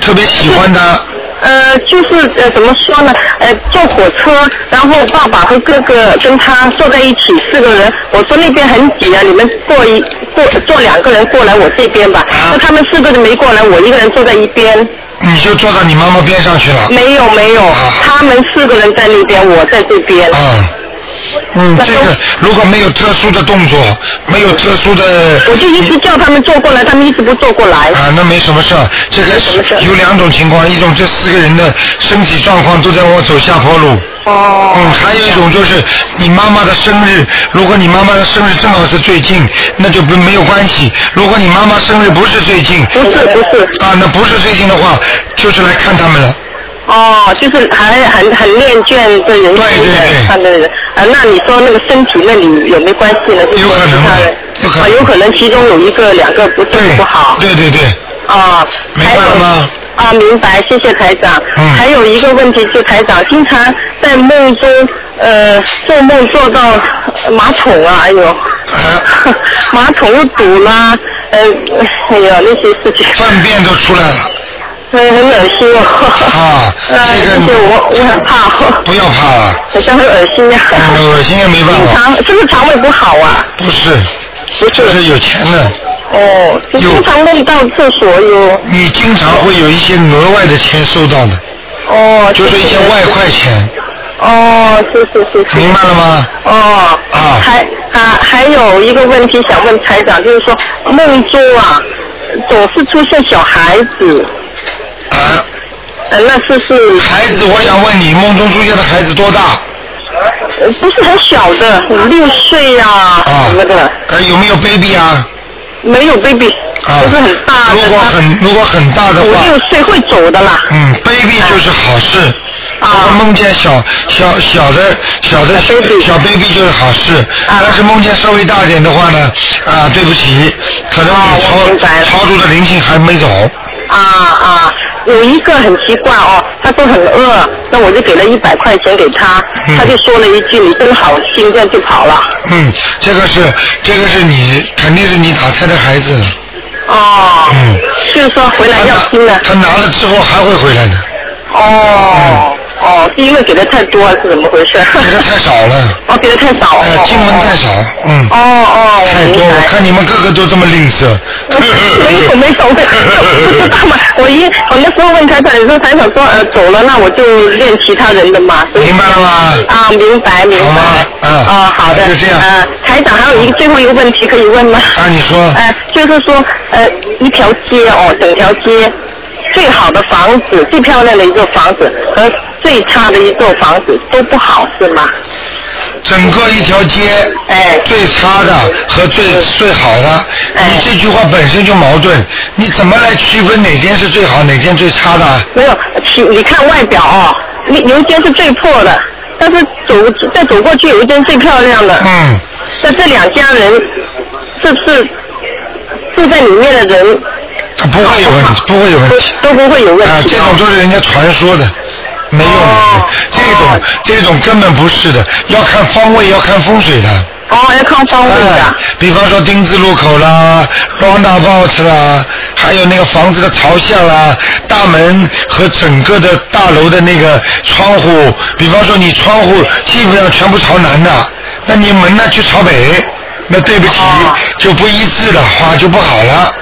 特别喜欢他？呃，就是呃，怎么说呢？呃，坐火车，然后爸爸和哥哥跟他坐在一起，四个人。我说那边很挤啊，你们坐一坐坐两个人过来我这边吧。那他们四个人没过来，我一个人坐在一边。你就坐到你妈妈边上去了。没有没有，他们四个人在那边，我在这边。嗯。嗯，这个如果没有特殊的动作，没有特殊的，我就一直叫他们坐过来，他们一直不坐过来。啊，那没什么事儿。这个有两种情况，一种这四个人的身体状况都在我走下坡路。哦。嗯，还有一种就是你妈妈的生日，如果你妈妈的生日正好是最近，那就不没有关系。如果你妈妈生日不是最近，不是不是。啊，那不是最近的话，就是来看他们了。哦，就是还很很恋眷的人，对对对，看的人，啊，那你说那个身体那里有没有关系呢？有可能，有可能，有可能其中有一个两个不是不好。对对对。啊，明白了吗？啊，明白，谢谢台长。嗯。还有一个问题，就台长经常在梦中，呃，做梦做到马桶啊，哎呦，[LAUGHS] 马桶又堵啦，呃，哎呀，那些事情。粪便都出来了。很很恶心哦。啊，[LAUGHS] 这个我我很怕。不要怕了。好像很恶心呀。恶心也没办法。肠是不是肠胃不好啊？不是，不是是有钱的。哦，就经常梦到厕所哟。你经常会有一些额外的钱收到的。哦。就是一些外快钱。哦，是是是是。明白了吗？哦。啊。还啊，还有一个问题想问财长，就是说梦中啊，总是出现小孩子。啊，呃，那是是。孩子，我想问你，梦中出现的孩子多大？呃，不是很小的，五六岁呀，啊，什么的。呃，有没有 baby 啊？没有 baby，啊，不是很大的。如果很如果很大的话，五六岁会走的啦。嗯，baby 就是好事。啊。梦见小小小的小的小 baby 就是好事，但是梦见稍微大一点的话呢，啊，对不起，可能你超超度的灵性还没走。啊啊，有一个很奇怪哦，他说很饿，那我就给了一百块钱给他，他就说了一句你真好心，这样就跑了。嗯，这个是这个是你肯定是你打胎的孩子。哦。嗯。就是说回来要心的。他拿了之后还会回来的。哦。哦，是因为给的太多是怎么回事？给的太少了。[LAUGHS] 哦，给的太少。哎，经文太少，嗯。哦哦。太多，我看你们个个都这么吝啬。[LAUGHS] 没有没有，[LAUGHS] 不知道嘛。我一我那时候问台长，你说台长说呃走了，那我就练其他人的嘛。明白了吗？啊，明白明白。嗯。啊，好的。就这样。呃，台长还有一个最后一个问题可以问吗？啊，你说。呃，就是说呃一条街哦，整条街。最好的房子，最漂亮的一个房子和最差的一座房子都不好，是吗？整个一条街，哎，最差的和最最好的，你这句话本身就矛盾，你怎么来区分哪间是最好，哪间最差的？没有，其你看外表哦，你有一间是最破的，但是走再走过去有一间最漂亮的。嗯。那这两家人是不是住在里面的人他不会有问题，不会有问题。都不会有问题？啊，这种都是人家传说的，没用的。这种这种根本不是的，要看方位，要看风水的。哦，要看方位的。哎，比方说丁字路口啦、roundabout 啦，还有那个房子的朝向啦、大门和整个的大楼的那个窗户，比方说你窗户基本上全部朝南的，那你门呢去朝北，那对不起，就不一致了，话就不好了。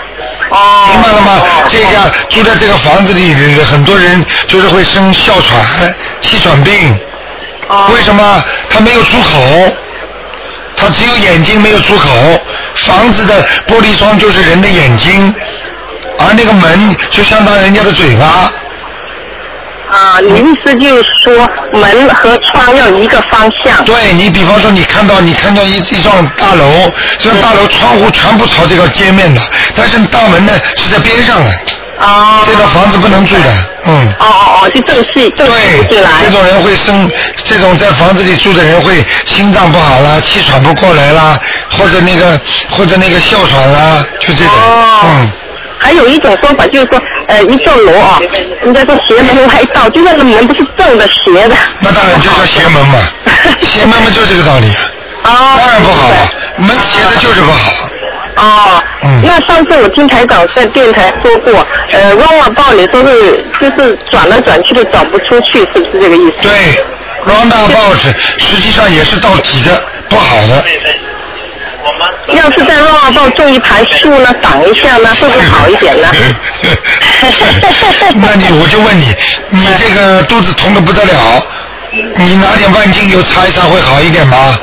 哦。明白了吗？这家住在这个房子里的很多人就是会生哮喘、气喘病。为什么？他没有出口，他只有眼睛没有出口。房子的玻璃窗就是人的眼睛，而那个门就相当于人家的嘴巴。啊，你意思就是说门和窗要一个方向？对你，比方说你看到你看到一一幢大楼，这幢大楼窗户全部朝这个街面的，但是大门呢是在边上的。哦。这个房子不能住的，嗯。哦哦哦，就正气正气进来。这种人会生，这种在房子里住的人会心脏不好啦，气喘不过来啦，或者那个或者那个哮喘啦，就这种，嗯。还有一种说法就是说，呃，一栋楼啊，人家说邪门歪道，就那个门不是正的，斜的。那当然就叫邪门嘛，[LAUGHS] 邪门嘛就这个道理。哦。当然不好了，门斜的就是不好。哦。嗯。那上次我听台长在电台说过，呃，旺旺报里都是就是转来转去的找不出去，是不是这个意思？对，roundabout 实际上也是到底的不好的。要是在旺旺报种一排树呢，挡一下呢，会不会好一点呢？[LAUGHS] 那你我就问你，你这个肚子痛的不得了，你拿点万金油擦一擦会好一点吗？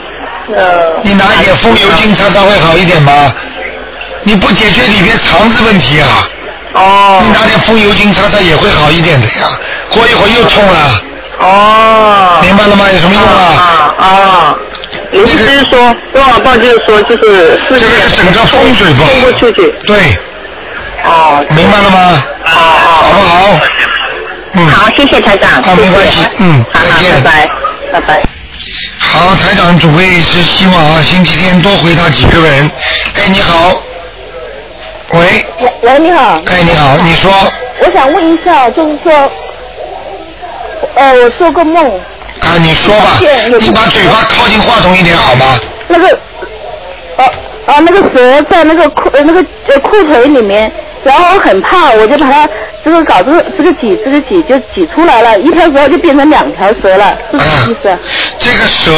你拿一点风油精擦擦会好一点吗？你不解决里边肠子问题啊？哦。你拿点风油精擦擦也会好一点的呀，过一会儿又痛了。哦。明白了吗？有什么用啊？啊啊！你意思是说，旺旺报就是说，就是世界这个是整个风水不好冲不出去。对。哦。明白了吗？哦哦。好不好？嗯。好，谢谢台长。啊，没关系，嗯，好好，再见。拜拜，拜拜。好，台长准备是希望啊，星期天多回答几个人。哎，你好。喂。喂，你好。哎，你好，你说。我想问一下，就是说，呃，我做个梦。啊，你说吧，你把嘴巴靠近话筒一点好吗？那个，啊啊，那个蛇在那个裤呃那个呃裤腿里面，然后我很怕，我就把它这个搞这个这个挤这个挤就挤出来了，一条蛇就变成两条蛇了，是什么意思啊？这个蛇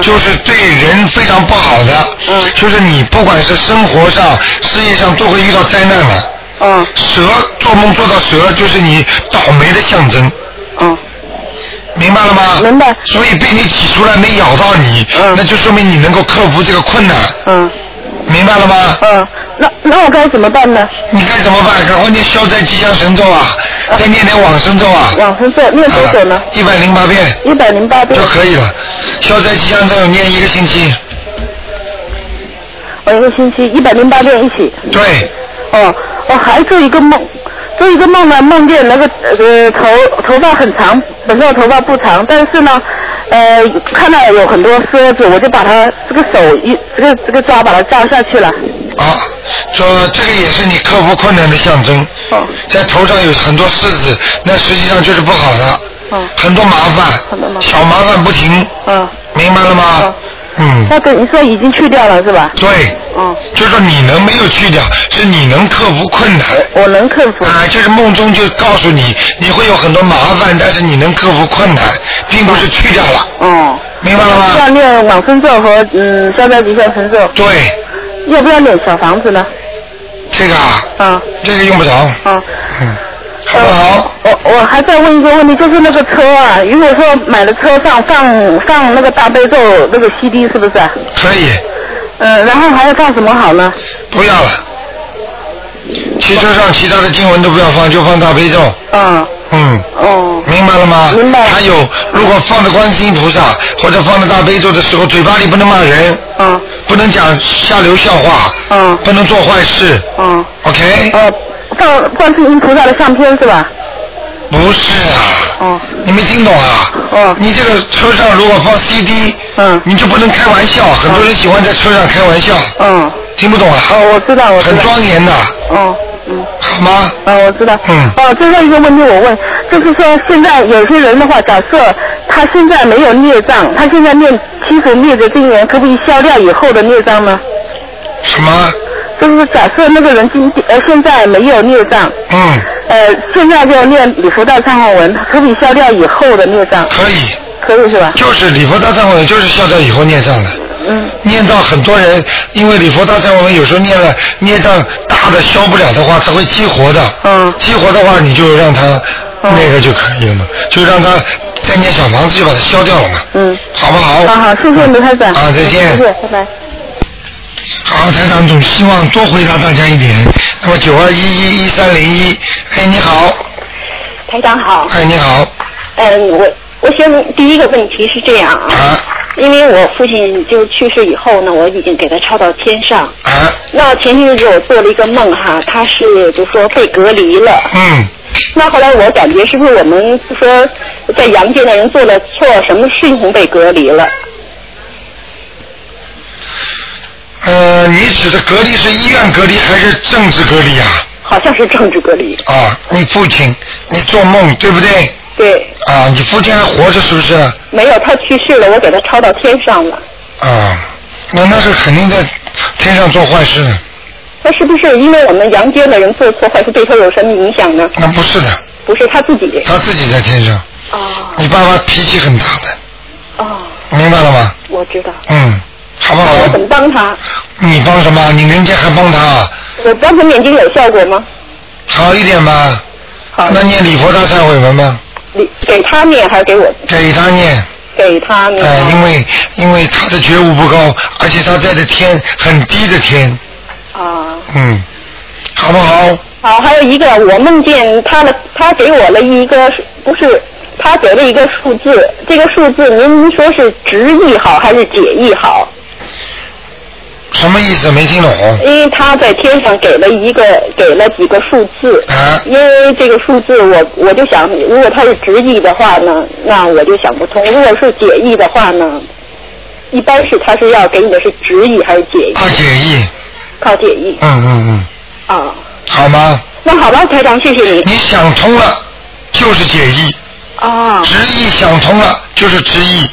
就是对人非常不好的，嗯就是你不管是生活上、事业上都会遇到灾难的。嗯。蛇做梦做到蛇，就是你倒霉的象征。嗯。明白了吗？明白。所以被你挤出来没咬到你，那就说明你能够克服这个困难。嗯。明白了吗？嗯。那那我该怎么办呢？你该怎么办？赶快念消灾吉祥神咒啊，再念点往生咒啊。往生咒念多久呢？一百零八遍一百零八遍就可以了。消灾吉祥咒念一个星期。我一个星期一百零八遍一起。对。哦，我还做一个梦，做一个梦呢，梦见那个呃头头发很长，本身我头发不长，但是呢，呃看到有很多虱子，我就把它这个手一这个这个抓把它抓下去了。啊，说这个也是你克服困难的象征。哦。在头上有很多虱子，那实际上就是不好的。哦。很多麻烦。很多麻烦。小麻烦不停。嗯。明白了吗？嗯。那个你说已经去掉了是吧？对。嗯。就说你能没有去掉，是你能克服困难。我能克服。啊，就是梦中就告诉你，你会有很多麻烦，但是你能克服困难，并不是去掉了。嗯。明白了吗？要念往生咒和嗯消灾吉祥神咒。对。要不要念小房子呢？这个啊。啊。这个用不着。啊。嗯。好？我我还在问一个问题，就是那个车啊，如果说买了车上放放那个大悲咒那个 CD 是不是啊？可以。嗯，然后还要放什么好呢？不要了。汽车上其他的经文都不要放，就放大悲咒。嗯。嗯。哦。明白了吗？明白。还有，如果放着观世音菩萨或者放着大悲咒的时候，嘴巴里不能骂人。嗯。不能讲下流笑话。嗯。不能做坏事。嗯。OK。哦，放观世音菩萨的相片是吧？不是啊。哦。你没听懂啊？哦。你这个车上如果放 CD，嗯，你就不能开玩笑，很多人喜欢在车上开玩笑。嗯。听不懂啊？哦，我知道，我知道。很庄严的。哦，嗯。好吗？哦，我知道。嗯。哦，最后一个问题我问，就是说现在有些人的话，假设他现在没有孽障，他现在念七十孽的经文，可不可以消掉以后的孽障呢？什么？就是假设那个人今呃现在没有孽障，嗯，呃现在就念礼佛大忏悔文，可以消掉以后的孽障？可以。可以是吧？就是礼佛大忏悔文，就是消掉以后孽障的。嗯。念到很多人，因为礼佛大忏悔文有时候念了孽障大的消不了的话，它会激活的。嗯。激活的话，你就让他那个就可以了嘛，就让他再念小房子就把它消掉了嘛。嗯。好不好？好好，谢谢卢台长。啊再见谢谢，拜拜。好，台长总希望多回答大家一点。那么九二一一一三零一，哎，你好，台长好。哎，你好，嗯，我我先第一个问题是这样啊，因为我父亲就去世以后呢，我已经给他抄到天上。啊。那前些日子我做了一个梦哈，他是就说被隔离了。嗯。那后来我感觉是不是我们就说在阳间的人做了错什么事情被隔离了？呃，你指的隔离是医院隔离还是政治隔离啊？好像是政治隔离。啊，你父亲，你做梦对不对？对。啊，你父亲还活着是不是？没有，他去世了，我给他抄到天上了。啊，那那是肯定在天上做坏事呢。那是不是因为我们阳间的人做错坏事对他有什么影响呢？那不是的，不是他自己。他自己在天上。哦。你爸爸脾气很大的。哦。明白了吗？我知道。嗯，好不好？我怎么帮他？你帮什么？你人家还帮他啊？我帮他念经有效果吗？好一点吧。好。那念礼佛大忏悔文吗？你给他念还是给我？给他念。给他念。哎，因为因为他的觉悟不高，而且他在的天很低的天，啊。嗯，好不好？好，还有一个，我梦见他的，他给我了一个，不是，他给了一个数字，这个数字您说是直译好还是解译好？什么意思？没听懂。因为他在天上给了一个，给了几个数字。啊。因为这个数字我，我就想，如果他是直译的话呢，那我就想不通；如果是解译的话呢，一般是他是要给你的是直译还是解译？靠解译。靠解译。嗯嗯嗯，啊。好吗？那好吧，台长，谢谢你。你想通了就是解译，啊。直译想通了就是直译，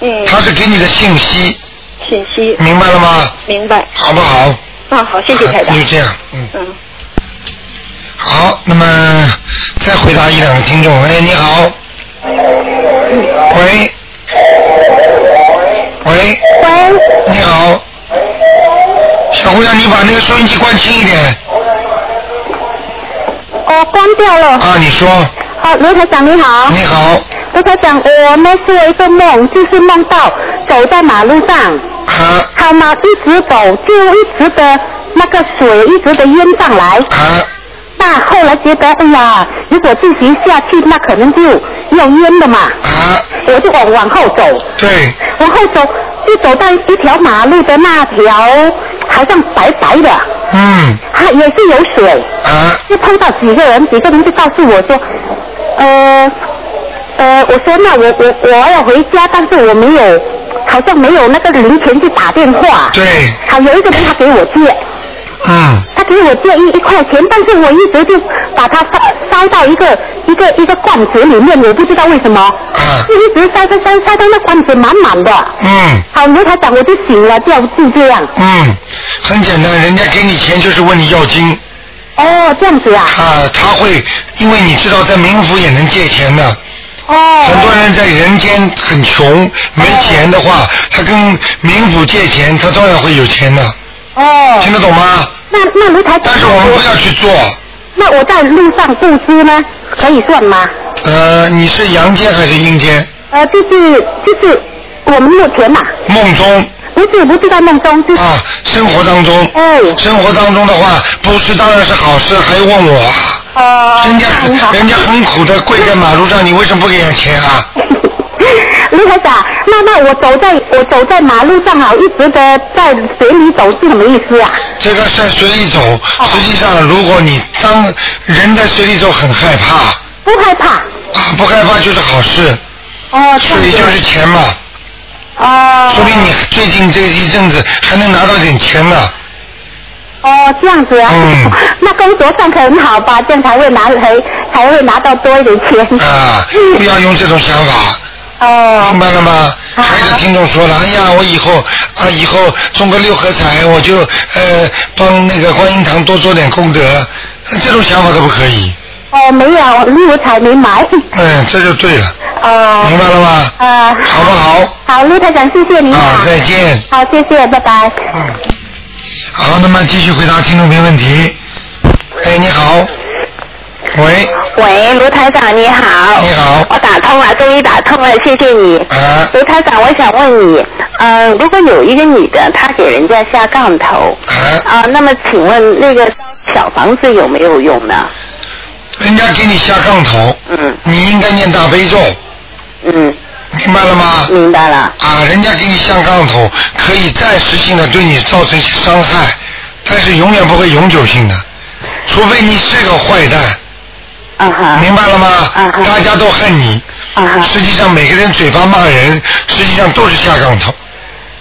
嗯。他是给你的信息，信息。明白了吗？明白。好不好？啊，好，谢谢台长。就这样，嗯。嗯。好，那么再回答一两个听众。哎，你好。喂。喂。喂。你好。小姑娘，你把那个收音机关轻一点。哦，关掉了。啊，你说。啊，罗台长你好。你好。卢台长，我呢做了一个梦，就是梦到走在马路上，啊，好嘛，一直走，就一直的那个水一直的淹上来。啊。那后来觉得，哎呀，如果自己下去，那可能就要淹了嘛。啊。我就往往后走。对。往后走，就走到一条马路的那条，好像白白的。嗯。它也是有水。啊。就碰到几个人，几个人就告诉我说，呃，呃，我说那我我我要回家，但是我没有，好像没有那个零钱去打电话。对。好，有一个人他给我借。嗯。他给我借一一块钱，但是我一直就把它塞塞到一个一个一个罐子里面，我不知道为什么。啊。就一直塞塞塞塞到那罐子满满的。嗯。好，刘台长，我就醒了，就就这样。嗯，很简单，人家给你钱就是问你要金。哦，这样子啊。啊，他会，因为你知道在冥府也能借钱的。哦。很多人在人间很穷，没钱的话，他跟冥府借钱，他照样会有钱的。哦。听得懂吗？那那卢台。但是我们不要去做。那我在路上布施呢，可以算吗？呃，你是阳间还是阴间？呃，就是就是我们目前嘛。梦中。不是是不是在梦中，就是啊，生活当中，哎，生活当中的话，布施当然是好事，还问我啊，哦，人家人家很苦的跪在马路上，你为什么不给人家钱啊？[LAUGHS] 卢台长，那那我走在我走在马路上啊，一直的在水里走是什么意思啊？这个在水里走，哦实际上如果你当人在水里走很害怕不害怕。啊，不害怕就是好事，哦，水就是钱嘛，哦。说明你最近这一阵子还能拿到点钱呢。哦，这样子啊。嗯 [LAUGHS] 那工作上可很好吧？这样才会拿才才会拿到多一点钱。啊，不要用这种想法。哦。明白了吗？还有听众说了，哎呀，我以后啊，以后中个六合彩，我就呃帮那个观音堂多做点功德，这种想法都不可以。哦，没有，六合彩没买。嗯，这就对了，哦。明白了吗？啊。好不好？好，陆台长，谢谢您啊，再见。好，谢谢，拜拜。好，那么继续回答听众朋友问题。哎，你好。喂。喂，卢台长你好。你好。我打通了，终于打通了，谢谢你。啊。卢台长，我想问你，呃，如果有一个女的，她给人家下杠头，啊、那么请问那个小房子有没有用呢？人家给你下杠头，嗯，你应该念大悲咒，嗯，明白了吗？明白了。啊，人家给你下杠头，可以暂时性的对你造成伤害，但是永远不会永久性的，除非你是个坏蛋。啊哈。明白了吗？啊哈。大家都恨你。啊哈。实际上每个人嘴巴骂人，实际上都是下杠头。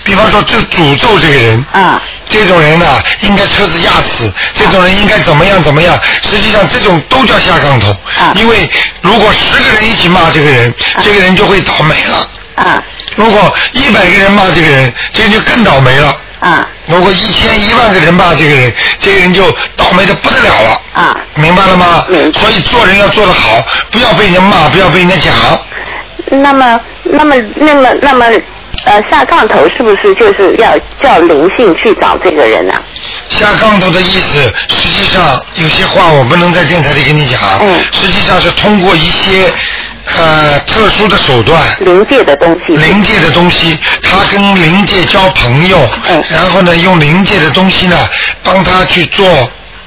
比方说，就诅咒这个人。啊。这种人呢、应该车子压死；这种人应该怎么样怎么样。实际上，这种都叫下杠头。啊。因为如果十个人一起骂这个人，这个人就会倒霉了。啊。如果一百个人骂这个人，这个人就更倒霉了。啊。如果一千一万个人骂这个人，这个人就倒霉的不得了了。啊。明白了吗？所以做人要做得好，不要被人家骂，不要被人家讲。那么，那么，那么，那么，呃，下杠头是不是就是要叫灵性去找这个人啊？下杠头的意思，实际上有些话我不能在电台里跟你讲，嗯实际上是通过一些呃特殊的手段，灵界的东西，灵界的东西，他跟灵界交朋友，嗯然后呢用灵界的东西呢帮他去做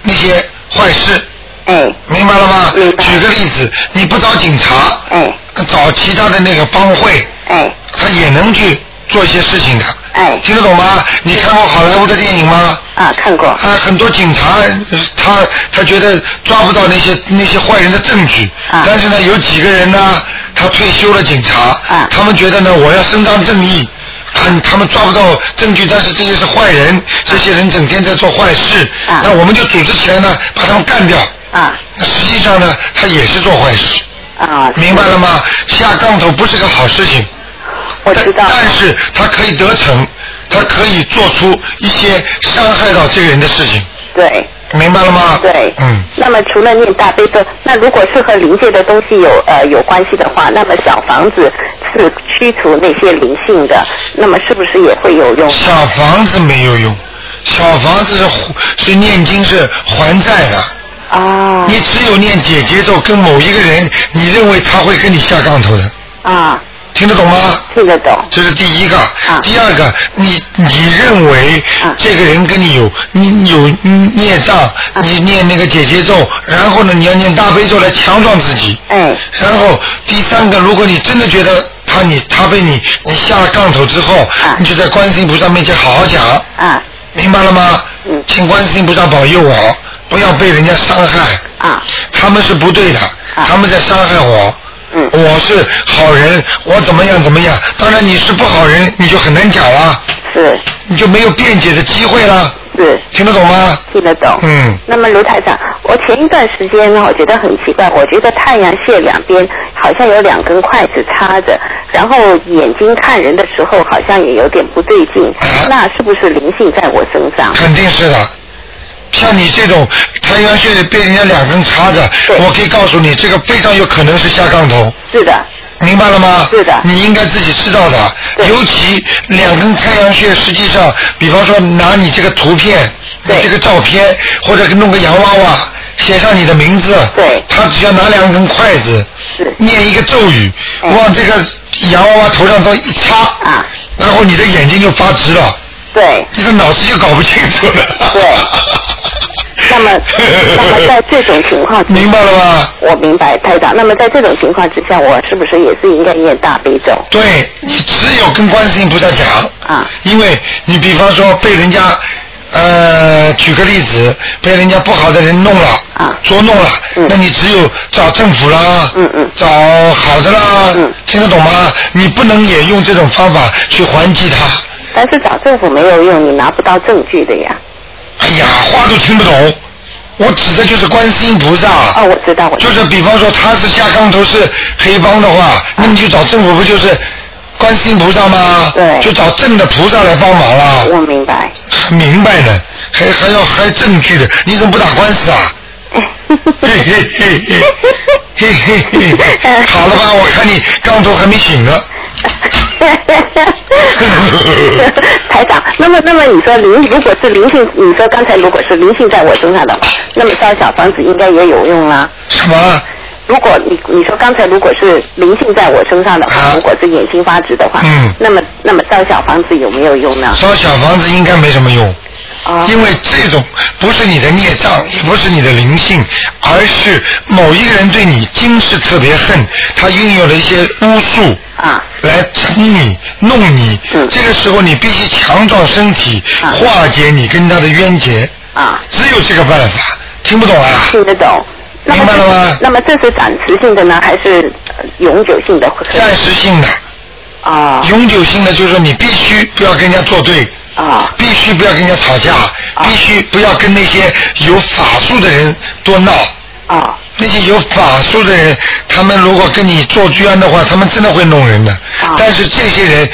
那些坏事，嗯，明白了吗？举个例子，你不找警察，嗯，找其他的那个帮会，嗯，他也能去做一些事情的，哎，听得懂吗？你看过好莱坞的电影吗？啊，看过。啊，很多警察呃他他觉得抓不到那些那些坏人的证据，啊但是呢，有几个人呢，他退休了警察，啊他们觉得呢，我要伸张正义。他，他们抓不到证据，但是这些是坏人，这些人整天在做坏事，啊那我们就组织起来呢，把他们干掉。啊那实际上呢，他也是做坏事。啊，明白了吗？下杠头不是个好事情。我知道。但是他可以得逞，他可以做出一些伤害到这个人的事情。对。明白了吗？对。嗯。那么除了念大悲咒，那如果是和灵界的东西有呃有关系的话，那么小房子是驱除那些灵性的，那么是不是也会有用？小房子没有用，小房子是是念经是还债的。哦。你只有念解结咒跟某一个人，你认为他会跟你下杠头的。啊。听得懂吗？听得懂。这是第一个。啊第二个，你你认为这个人跟你有你有孽障，啊你念那个解结咒，然后呢，你要念大悲咒来强壮自己。哎。然后第三个，如果你真的觉得他你他被你你下了杠头之后，你就在观世音菩萨面前好好讲。啊。明白了吗？嗯。请观世音菩萨保佑我，不要被人家伤害。啊。他们是不对的，他们在伤害我。嗯。我是好人，我怎么样怎么样？当然你是不好人，你就很难讲了。是。你就没有辩解的机会了。是。听得懂吗？听得懂。嗯。那么卢台长，我前一段时间呢，我觉得很奇怪，我觉得太阳穴两边好像有两根筷子插着，然后眼睛看人的时候好像也有点不对劲，那是不是灵性在我身上？肯定是的。像你这种太阳穴被人家两根插着，我可以告诉你，这个非常有可能是下杠头。是的。明白了吗？是的。你应该自己知道的。尤其两根太阳穴，实际上，比方说拿你这个图片，这个照片，或者弄个洋娃娃，写上你的名字。对。他只要拿两根筷子，是念一个咒语，往这个洋娃娃头上头一插，啊，然后你的眼睛就发直了。对。你的脑子就搞不清楚了。对。那么，[LAUGHS] 那么在这种情况，明白了吗？我明白，台长。那么在这种情况之下，我是不是也是应该念大悲咒？对你只有跟观世音菩萨讲啊，因为你比方说被人家呃，举个例子，被人家不好的人弄了啊，捉弄了，那你只有找政府啦，嗯嗯，找好的啦，嗯，听得懂吗？你不能也用这种方法去还击他。但是找政府没有用，你拿不到证据的呀。哎呀，话都听不懂。我指的就是观世音菩萨。哦，我知道，我就是比方说他是下杠头是黑帮的话，那你就找政府不就是观世音菩萨吗？对。就找正的菩萨来帮忙了。我明白。明白的，还还要还证据的，你怎么不打官司啊？[LAUGHS] 嘿嘿嘿嘿嘿嘿嘿，好了吧？我看你刚头还没醒呢。[LAUGHS] [LAUGHS] 台长，那么那么你说灵如果是灵性，你说刚才如果是灵性在我身上的话，那么烧小房子应该也有用啦。什么？如果你你说刚才如果是灵性在我身上的话，如果是眼睛发直的话，嗯，那么那么烧小房子有没有用呢？烧小房子应该没什么用。啊。因为这种不是你的孽障，也不是你的灵性，而是某一个人对你今世特别恨，他运用了一些巫术啊，来整你、弄你。嗯。这个时候你必须强壮身体，化解你跟他的冤结。啊。只有这个办法，听不懂啊？听得懂。明白了吗？那么这是暂时性的呢，还是呃永久性的？暂时性的。啊。永久性的就是你必须不要跟人家作对。啊。必须不要跟人家吵架，必须不要跟那些有法术的人多闹。啊。那些有法术的人，他们如果跟你做居安的话，他们真的会弄人的。啊。但是这些人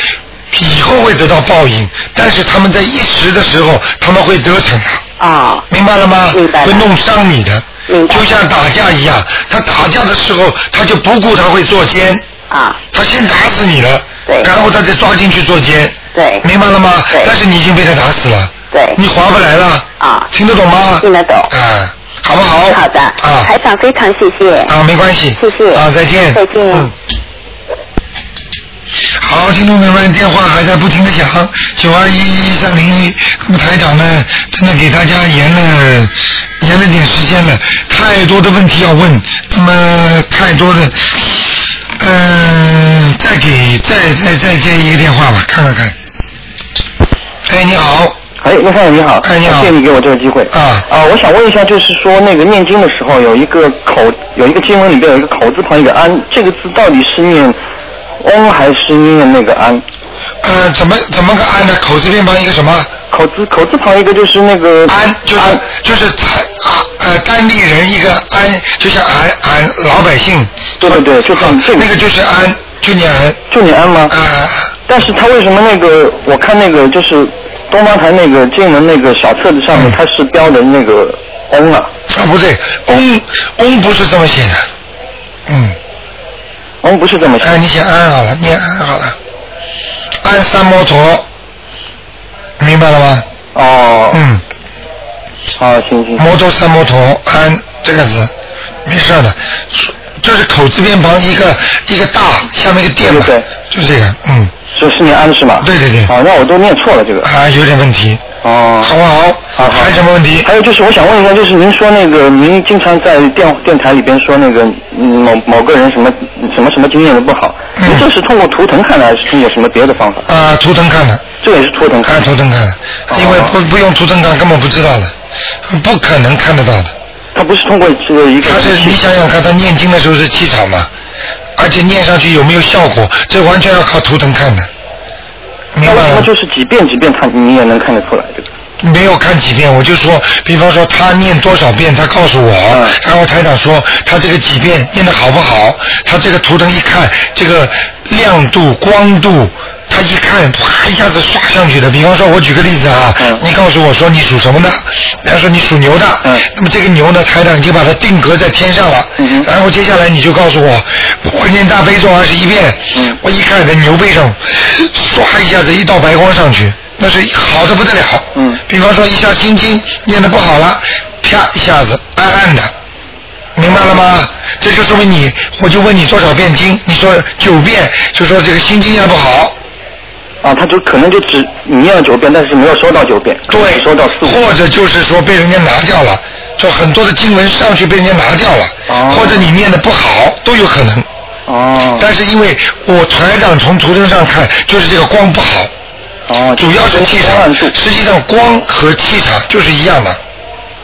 以后会得到报应，但是他们在一时的时候，他们会得逞的。啊。明白了吗？明白会弄伤你的。明白。就像打架一样，他打架的时候，他就不顾他会做奸。啊。他先打死你了。对。然后他再抓进去做奸。对。明白了吗？对。但是你已经被他打死了。对。你划不来了。啊。听得懂吗？听得懂。啊，好不好？好的。啊。台长非常谢谢。啊，没关系。谢谢。啊，再见。再见。嗯。好，听众朋友们，电话还在不停的响，九二一一三零一。那么台长呢，真的给大家延了延了点时间了，太多的问题要问，那么太多的，嗯、再给再再再接一个电话吧，看看看。哎，你好。哎，陆先生你好，哎你好谢谢你给我这个机会。啊啊，我想问一下，就是说那个念经的时候有一个口，有一个经文里边有一个口字旁一个安，这个字到底是念翁还是念那个安？呃，怎么怎么个安呢？口字边旁一个什么？口字口字旁一个就是那个安，就是就是才啊呃单立人一个安，就像俺俺老百姓。对对对，就像这个。那个就是安，就念安。就念安吗？啊。但是他为什么那个？我看那个就是东方台那个进门那个小册子上面，它是标的那个嗡啊。啊，不对，嗡嗡不是这么写的，嗯，嗡不是这么写。哎，你写安好了，念安好了，安三摩陀，明白了吗？哦。嗯。好，行行。摩多三摩陀安这个字，没事的，就是口字边旁一个一个大，下面一个点嘛，对就这个，嗯。是是念安是吗？对对对。啊，那我都念错了这个。啊，有点问题。哦。好不好？好，还有什么问题？还有就是，我想问一下，就是您说那个，您经常在电电台里边说那个嗯某某个人什么什么什么经验的不好，嗯您这是通过图腾看的，还是通过什么别的方法？啊，图腾看的。这也是图腾看。看图腾看的，因为不不用图腾看根本不知道的，不可能看得到的。他不是通过这个一个。他是你想想看，他念经的时候是气场嘛，而且念上去有没有效果，这完全要靠图腾看的。明白那为什么了？就是几遍几遍看你也能看得出来这个？没有看几遍，我就说，比方说他念多少遍，他告诉我，嗯然后台长说他这个几遍念的好不好，他这个图腾一看，这个亮度、光度，他一看，啪一下子刷上去的。比方说，我举个例子啊，嗯你告诉我说你属什么的，比方说你属牛的，那么这个牛呢，台长已经把它定格在天上了，嗯然后接下来你就告诉我，我念大悲咒二十一遍，嗯我一看在牛背上，唰一下子一道白光上去，那是好的不得了。嗯，比方说一下心经念的不好了，啪一下子暗暗的，明白了吗？这就说明你，我就问你多少遍经，你说九遍，就说这个心经念不好。啊，他就可能就只你念了九遍，但是没有收到九遍，对，收到四五。或者就是说被人家拿掉了，就很多的经文上去被人家拿掉了，哦或者你念的不好都有可能。哦。但是因为我台长从图腾上看，就是这个光不好。哦。主要是气场，实际上光和气场就是一样的。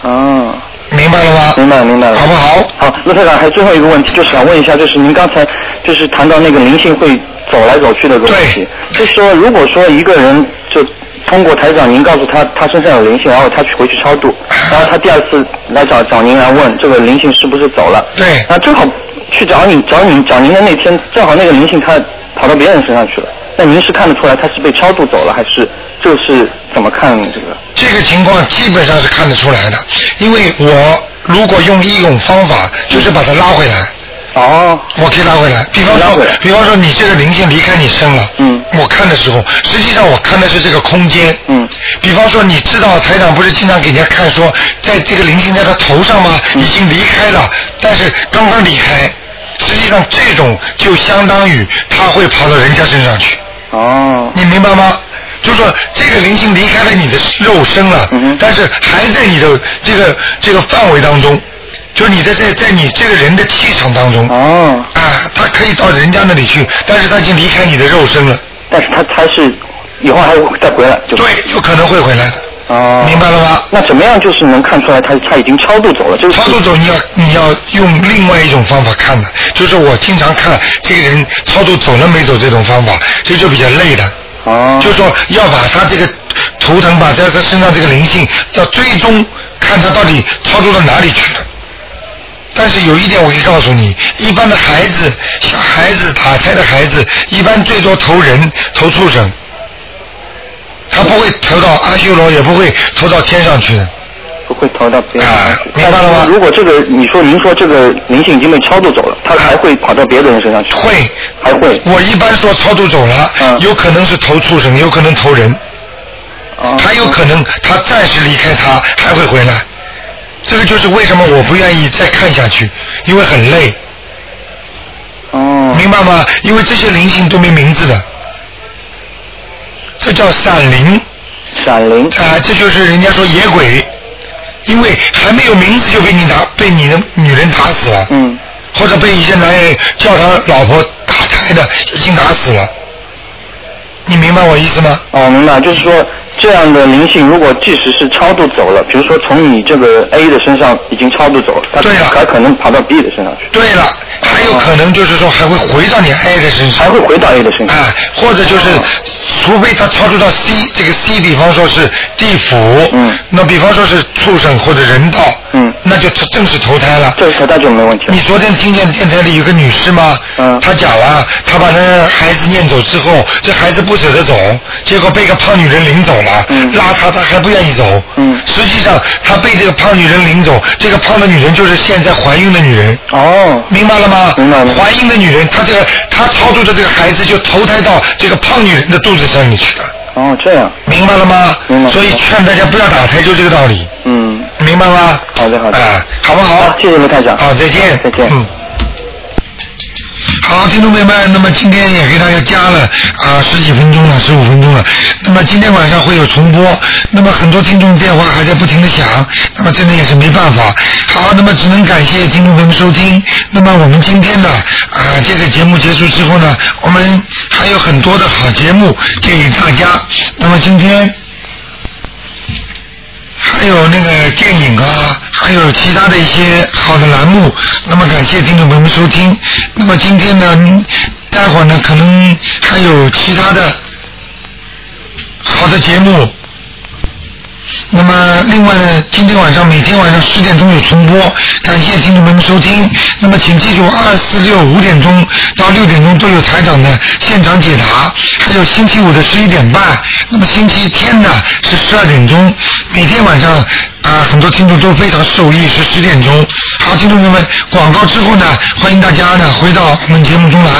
哦。明白了吗？明白了，明白了。好不好？好，陆台长，还有最后一个问题，就是想问一下，就是您刚才就是谈到那个灵性会走来走去的这个问题，就是说，如果说一个人就通过台长您告诉他他身上有灵性，然后他去回去超度，然后他第二次来找找您来问这个灵性是不是走了，对，那正好去找你找你找您的那天，正好那个灵性他跑到别人身上去了，那您是看得出来他是被超度走了，还是这是怎么看这个？这个情况基本上是看得出来的，因为我如果用一种方法，就是把他拉回来。哦。我可以拉回来，比方说，比方说你这个灵性离开你身了。嗯。我看的时候，实际上我看的是这个空间。嗯。比方说，你知道台长不是经常给人家看说，在这个灵性在他头上吗？嗯已经离开了，但是刚刚离开。实际上这种就相当于他会跑到人家身上去。哦。你明白吗？就说这个灵性离开了你的肉身了，但是还在你的这个这个范围当中，就是你在在在你这个人的气场当中。哦。啊，他可以到人家那里去，但是他已经离开你的肉身了。但是他他是以后还会再回来，就对，有可能会回来的。哦。明白了吗？那怎么样就是能看出来他他已经超度走了？就是超度走，你要你要用另外一种方法看的，就是我经常看这个人超度走了没走这种方法，这就比较累的。哦。就说要把他这个图腾，把在他身上这个灵性，要追踪看他到底超度到哪里去了。但是有一点我可以告诉你，一般的孩子，小孩子打胎的孩子，一般最多投人、投畜生，他不会投到阿修罗，也不会投到天上去的。不会投到别人啊身上去。明白了吗？如果这个你说您说这个灵性已经被超度走了，他还会跑到别的人身上去？会，还会。我一般说超度走了，有可能是投畜生，有可能投人，还有可能他暂时离开他，还会回来。这个就是为什么我不愿意再看下去，因为很累。哦。明白吗？因为这些灵性都没名字的，这叫闪灵。闪灵。啊，这就是人家说野鬼，因为还没有名字就被你打，被你的女人打死了。嗯。或者被一些男人叫他老婆打胎的，已经打死了。你明白我意思吗？哦，明白，就是说这样的灵性，如果即使是超度走了，比如说从你这个 A 的身上已经超度走了，他还可能跑到 B 的身上去。对了，还有可能就是说还会回到你 A 的身上。还会回到 A 的身上。啊，或者就是，除非他超度到 C，这个 C 比方说是地府，嗯，那比方说是畜生或者人道，嗯，那就正式投胎了。这个投胎就没问题了。你昨天听见电台里有个女士吗？嗯，她讲了，她把那孩子念走之后，这孩子不舍得走，结果被个胖女人领走了，嗯拉她她还不愿意走，嗯，实际上她被这个胖女人领走，这个胖的女人就是现在怀孕的女人，哦，明白了吗？明白了。怀孕的女人，她这个她操作的这个孩子就投胎到这个胖女人的肚子上面去了，哦，这样。明白了吗？明白。所以劝大家不要打胎，就这个道理，嗯，明白吗？好的，好的。啊，好不好？谢谢卢台长。好，再见。再见。嗯。好，听众朋友们，那么今天也给大家加了啊十几分钟了，十五分钟了。那么今天晚上会有重播，那么很多听众电话还在不停的响，那么真的也是没办法。好，那么只能感谢听众朋友们收听。那么我们今天呢啊这个节目结束之后呢，我们还有很多的好节目给大家。那么今天。还有那个电影啊，还有其他的一些好的栏目。那么感谢听众朋友们收听。那么今天呢，待会儿呢可能还有其他的好的节目。那么另外呢，今天晚上每天晚上十点钟有重播，感谢听众朋友们收听。那么请记住，二四六五点钟到六点钟都有台长的现场解答，还有星期五的十一点半。那么星期天呢是十二点钟，每天晚上啊很多听众都非常受益，是十点钟。好，听众朋友们，广告之后呢，欢迎大家呢回到我们节目中来。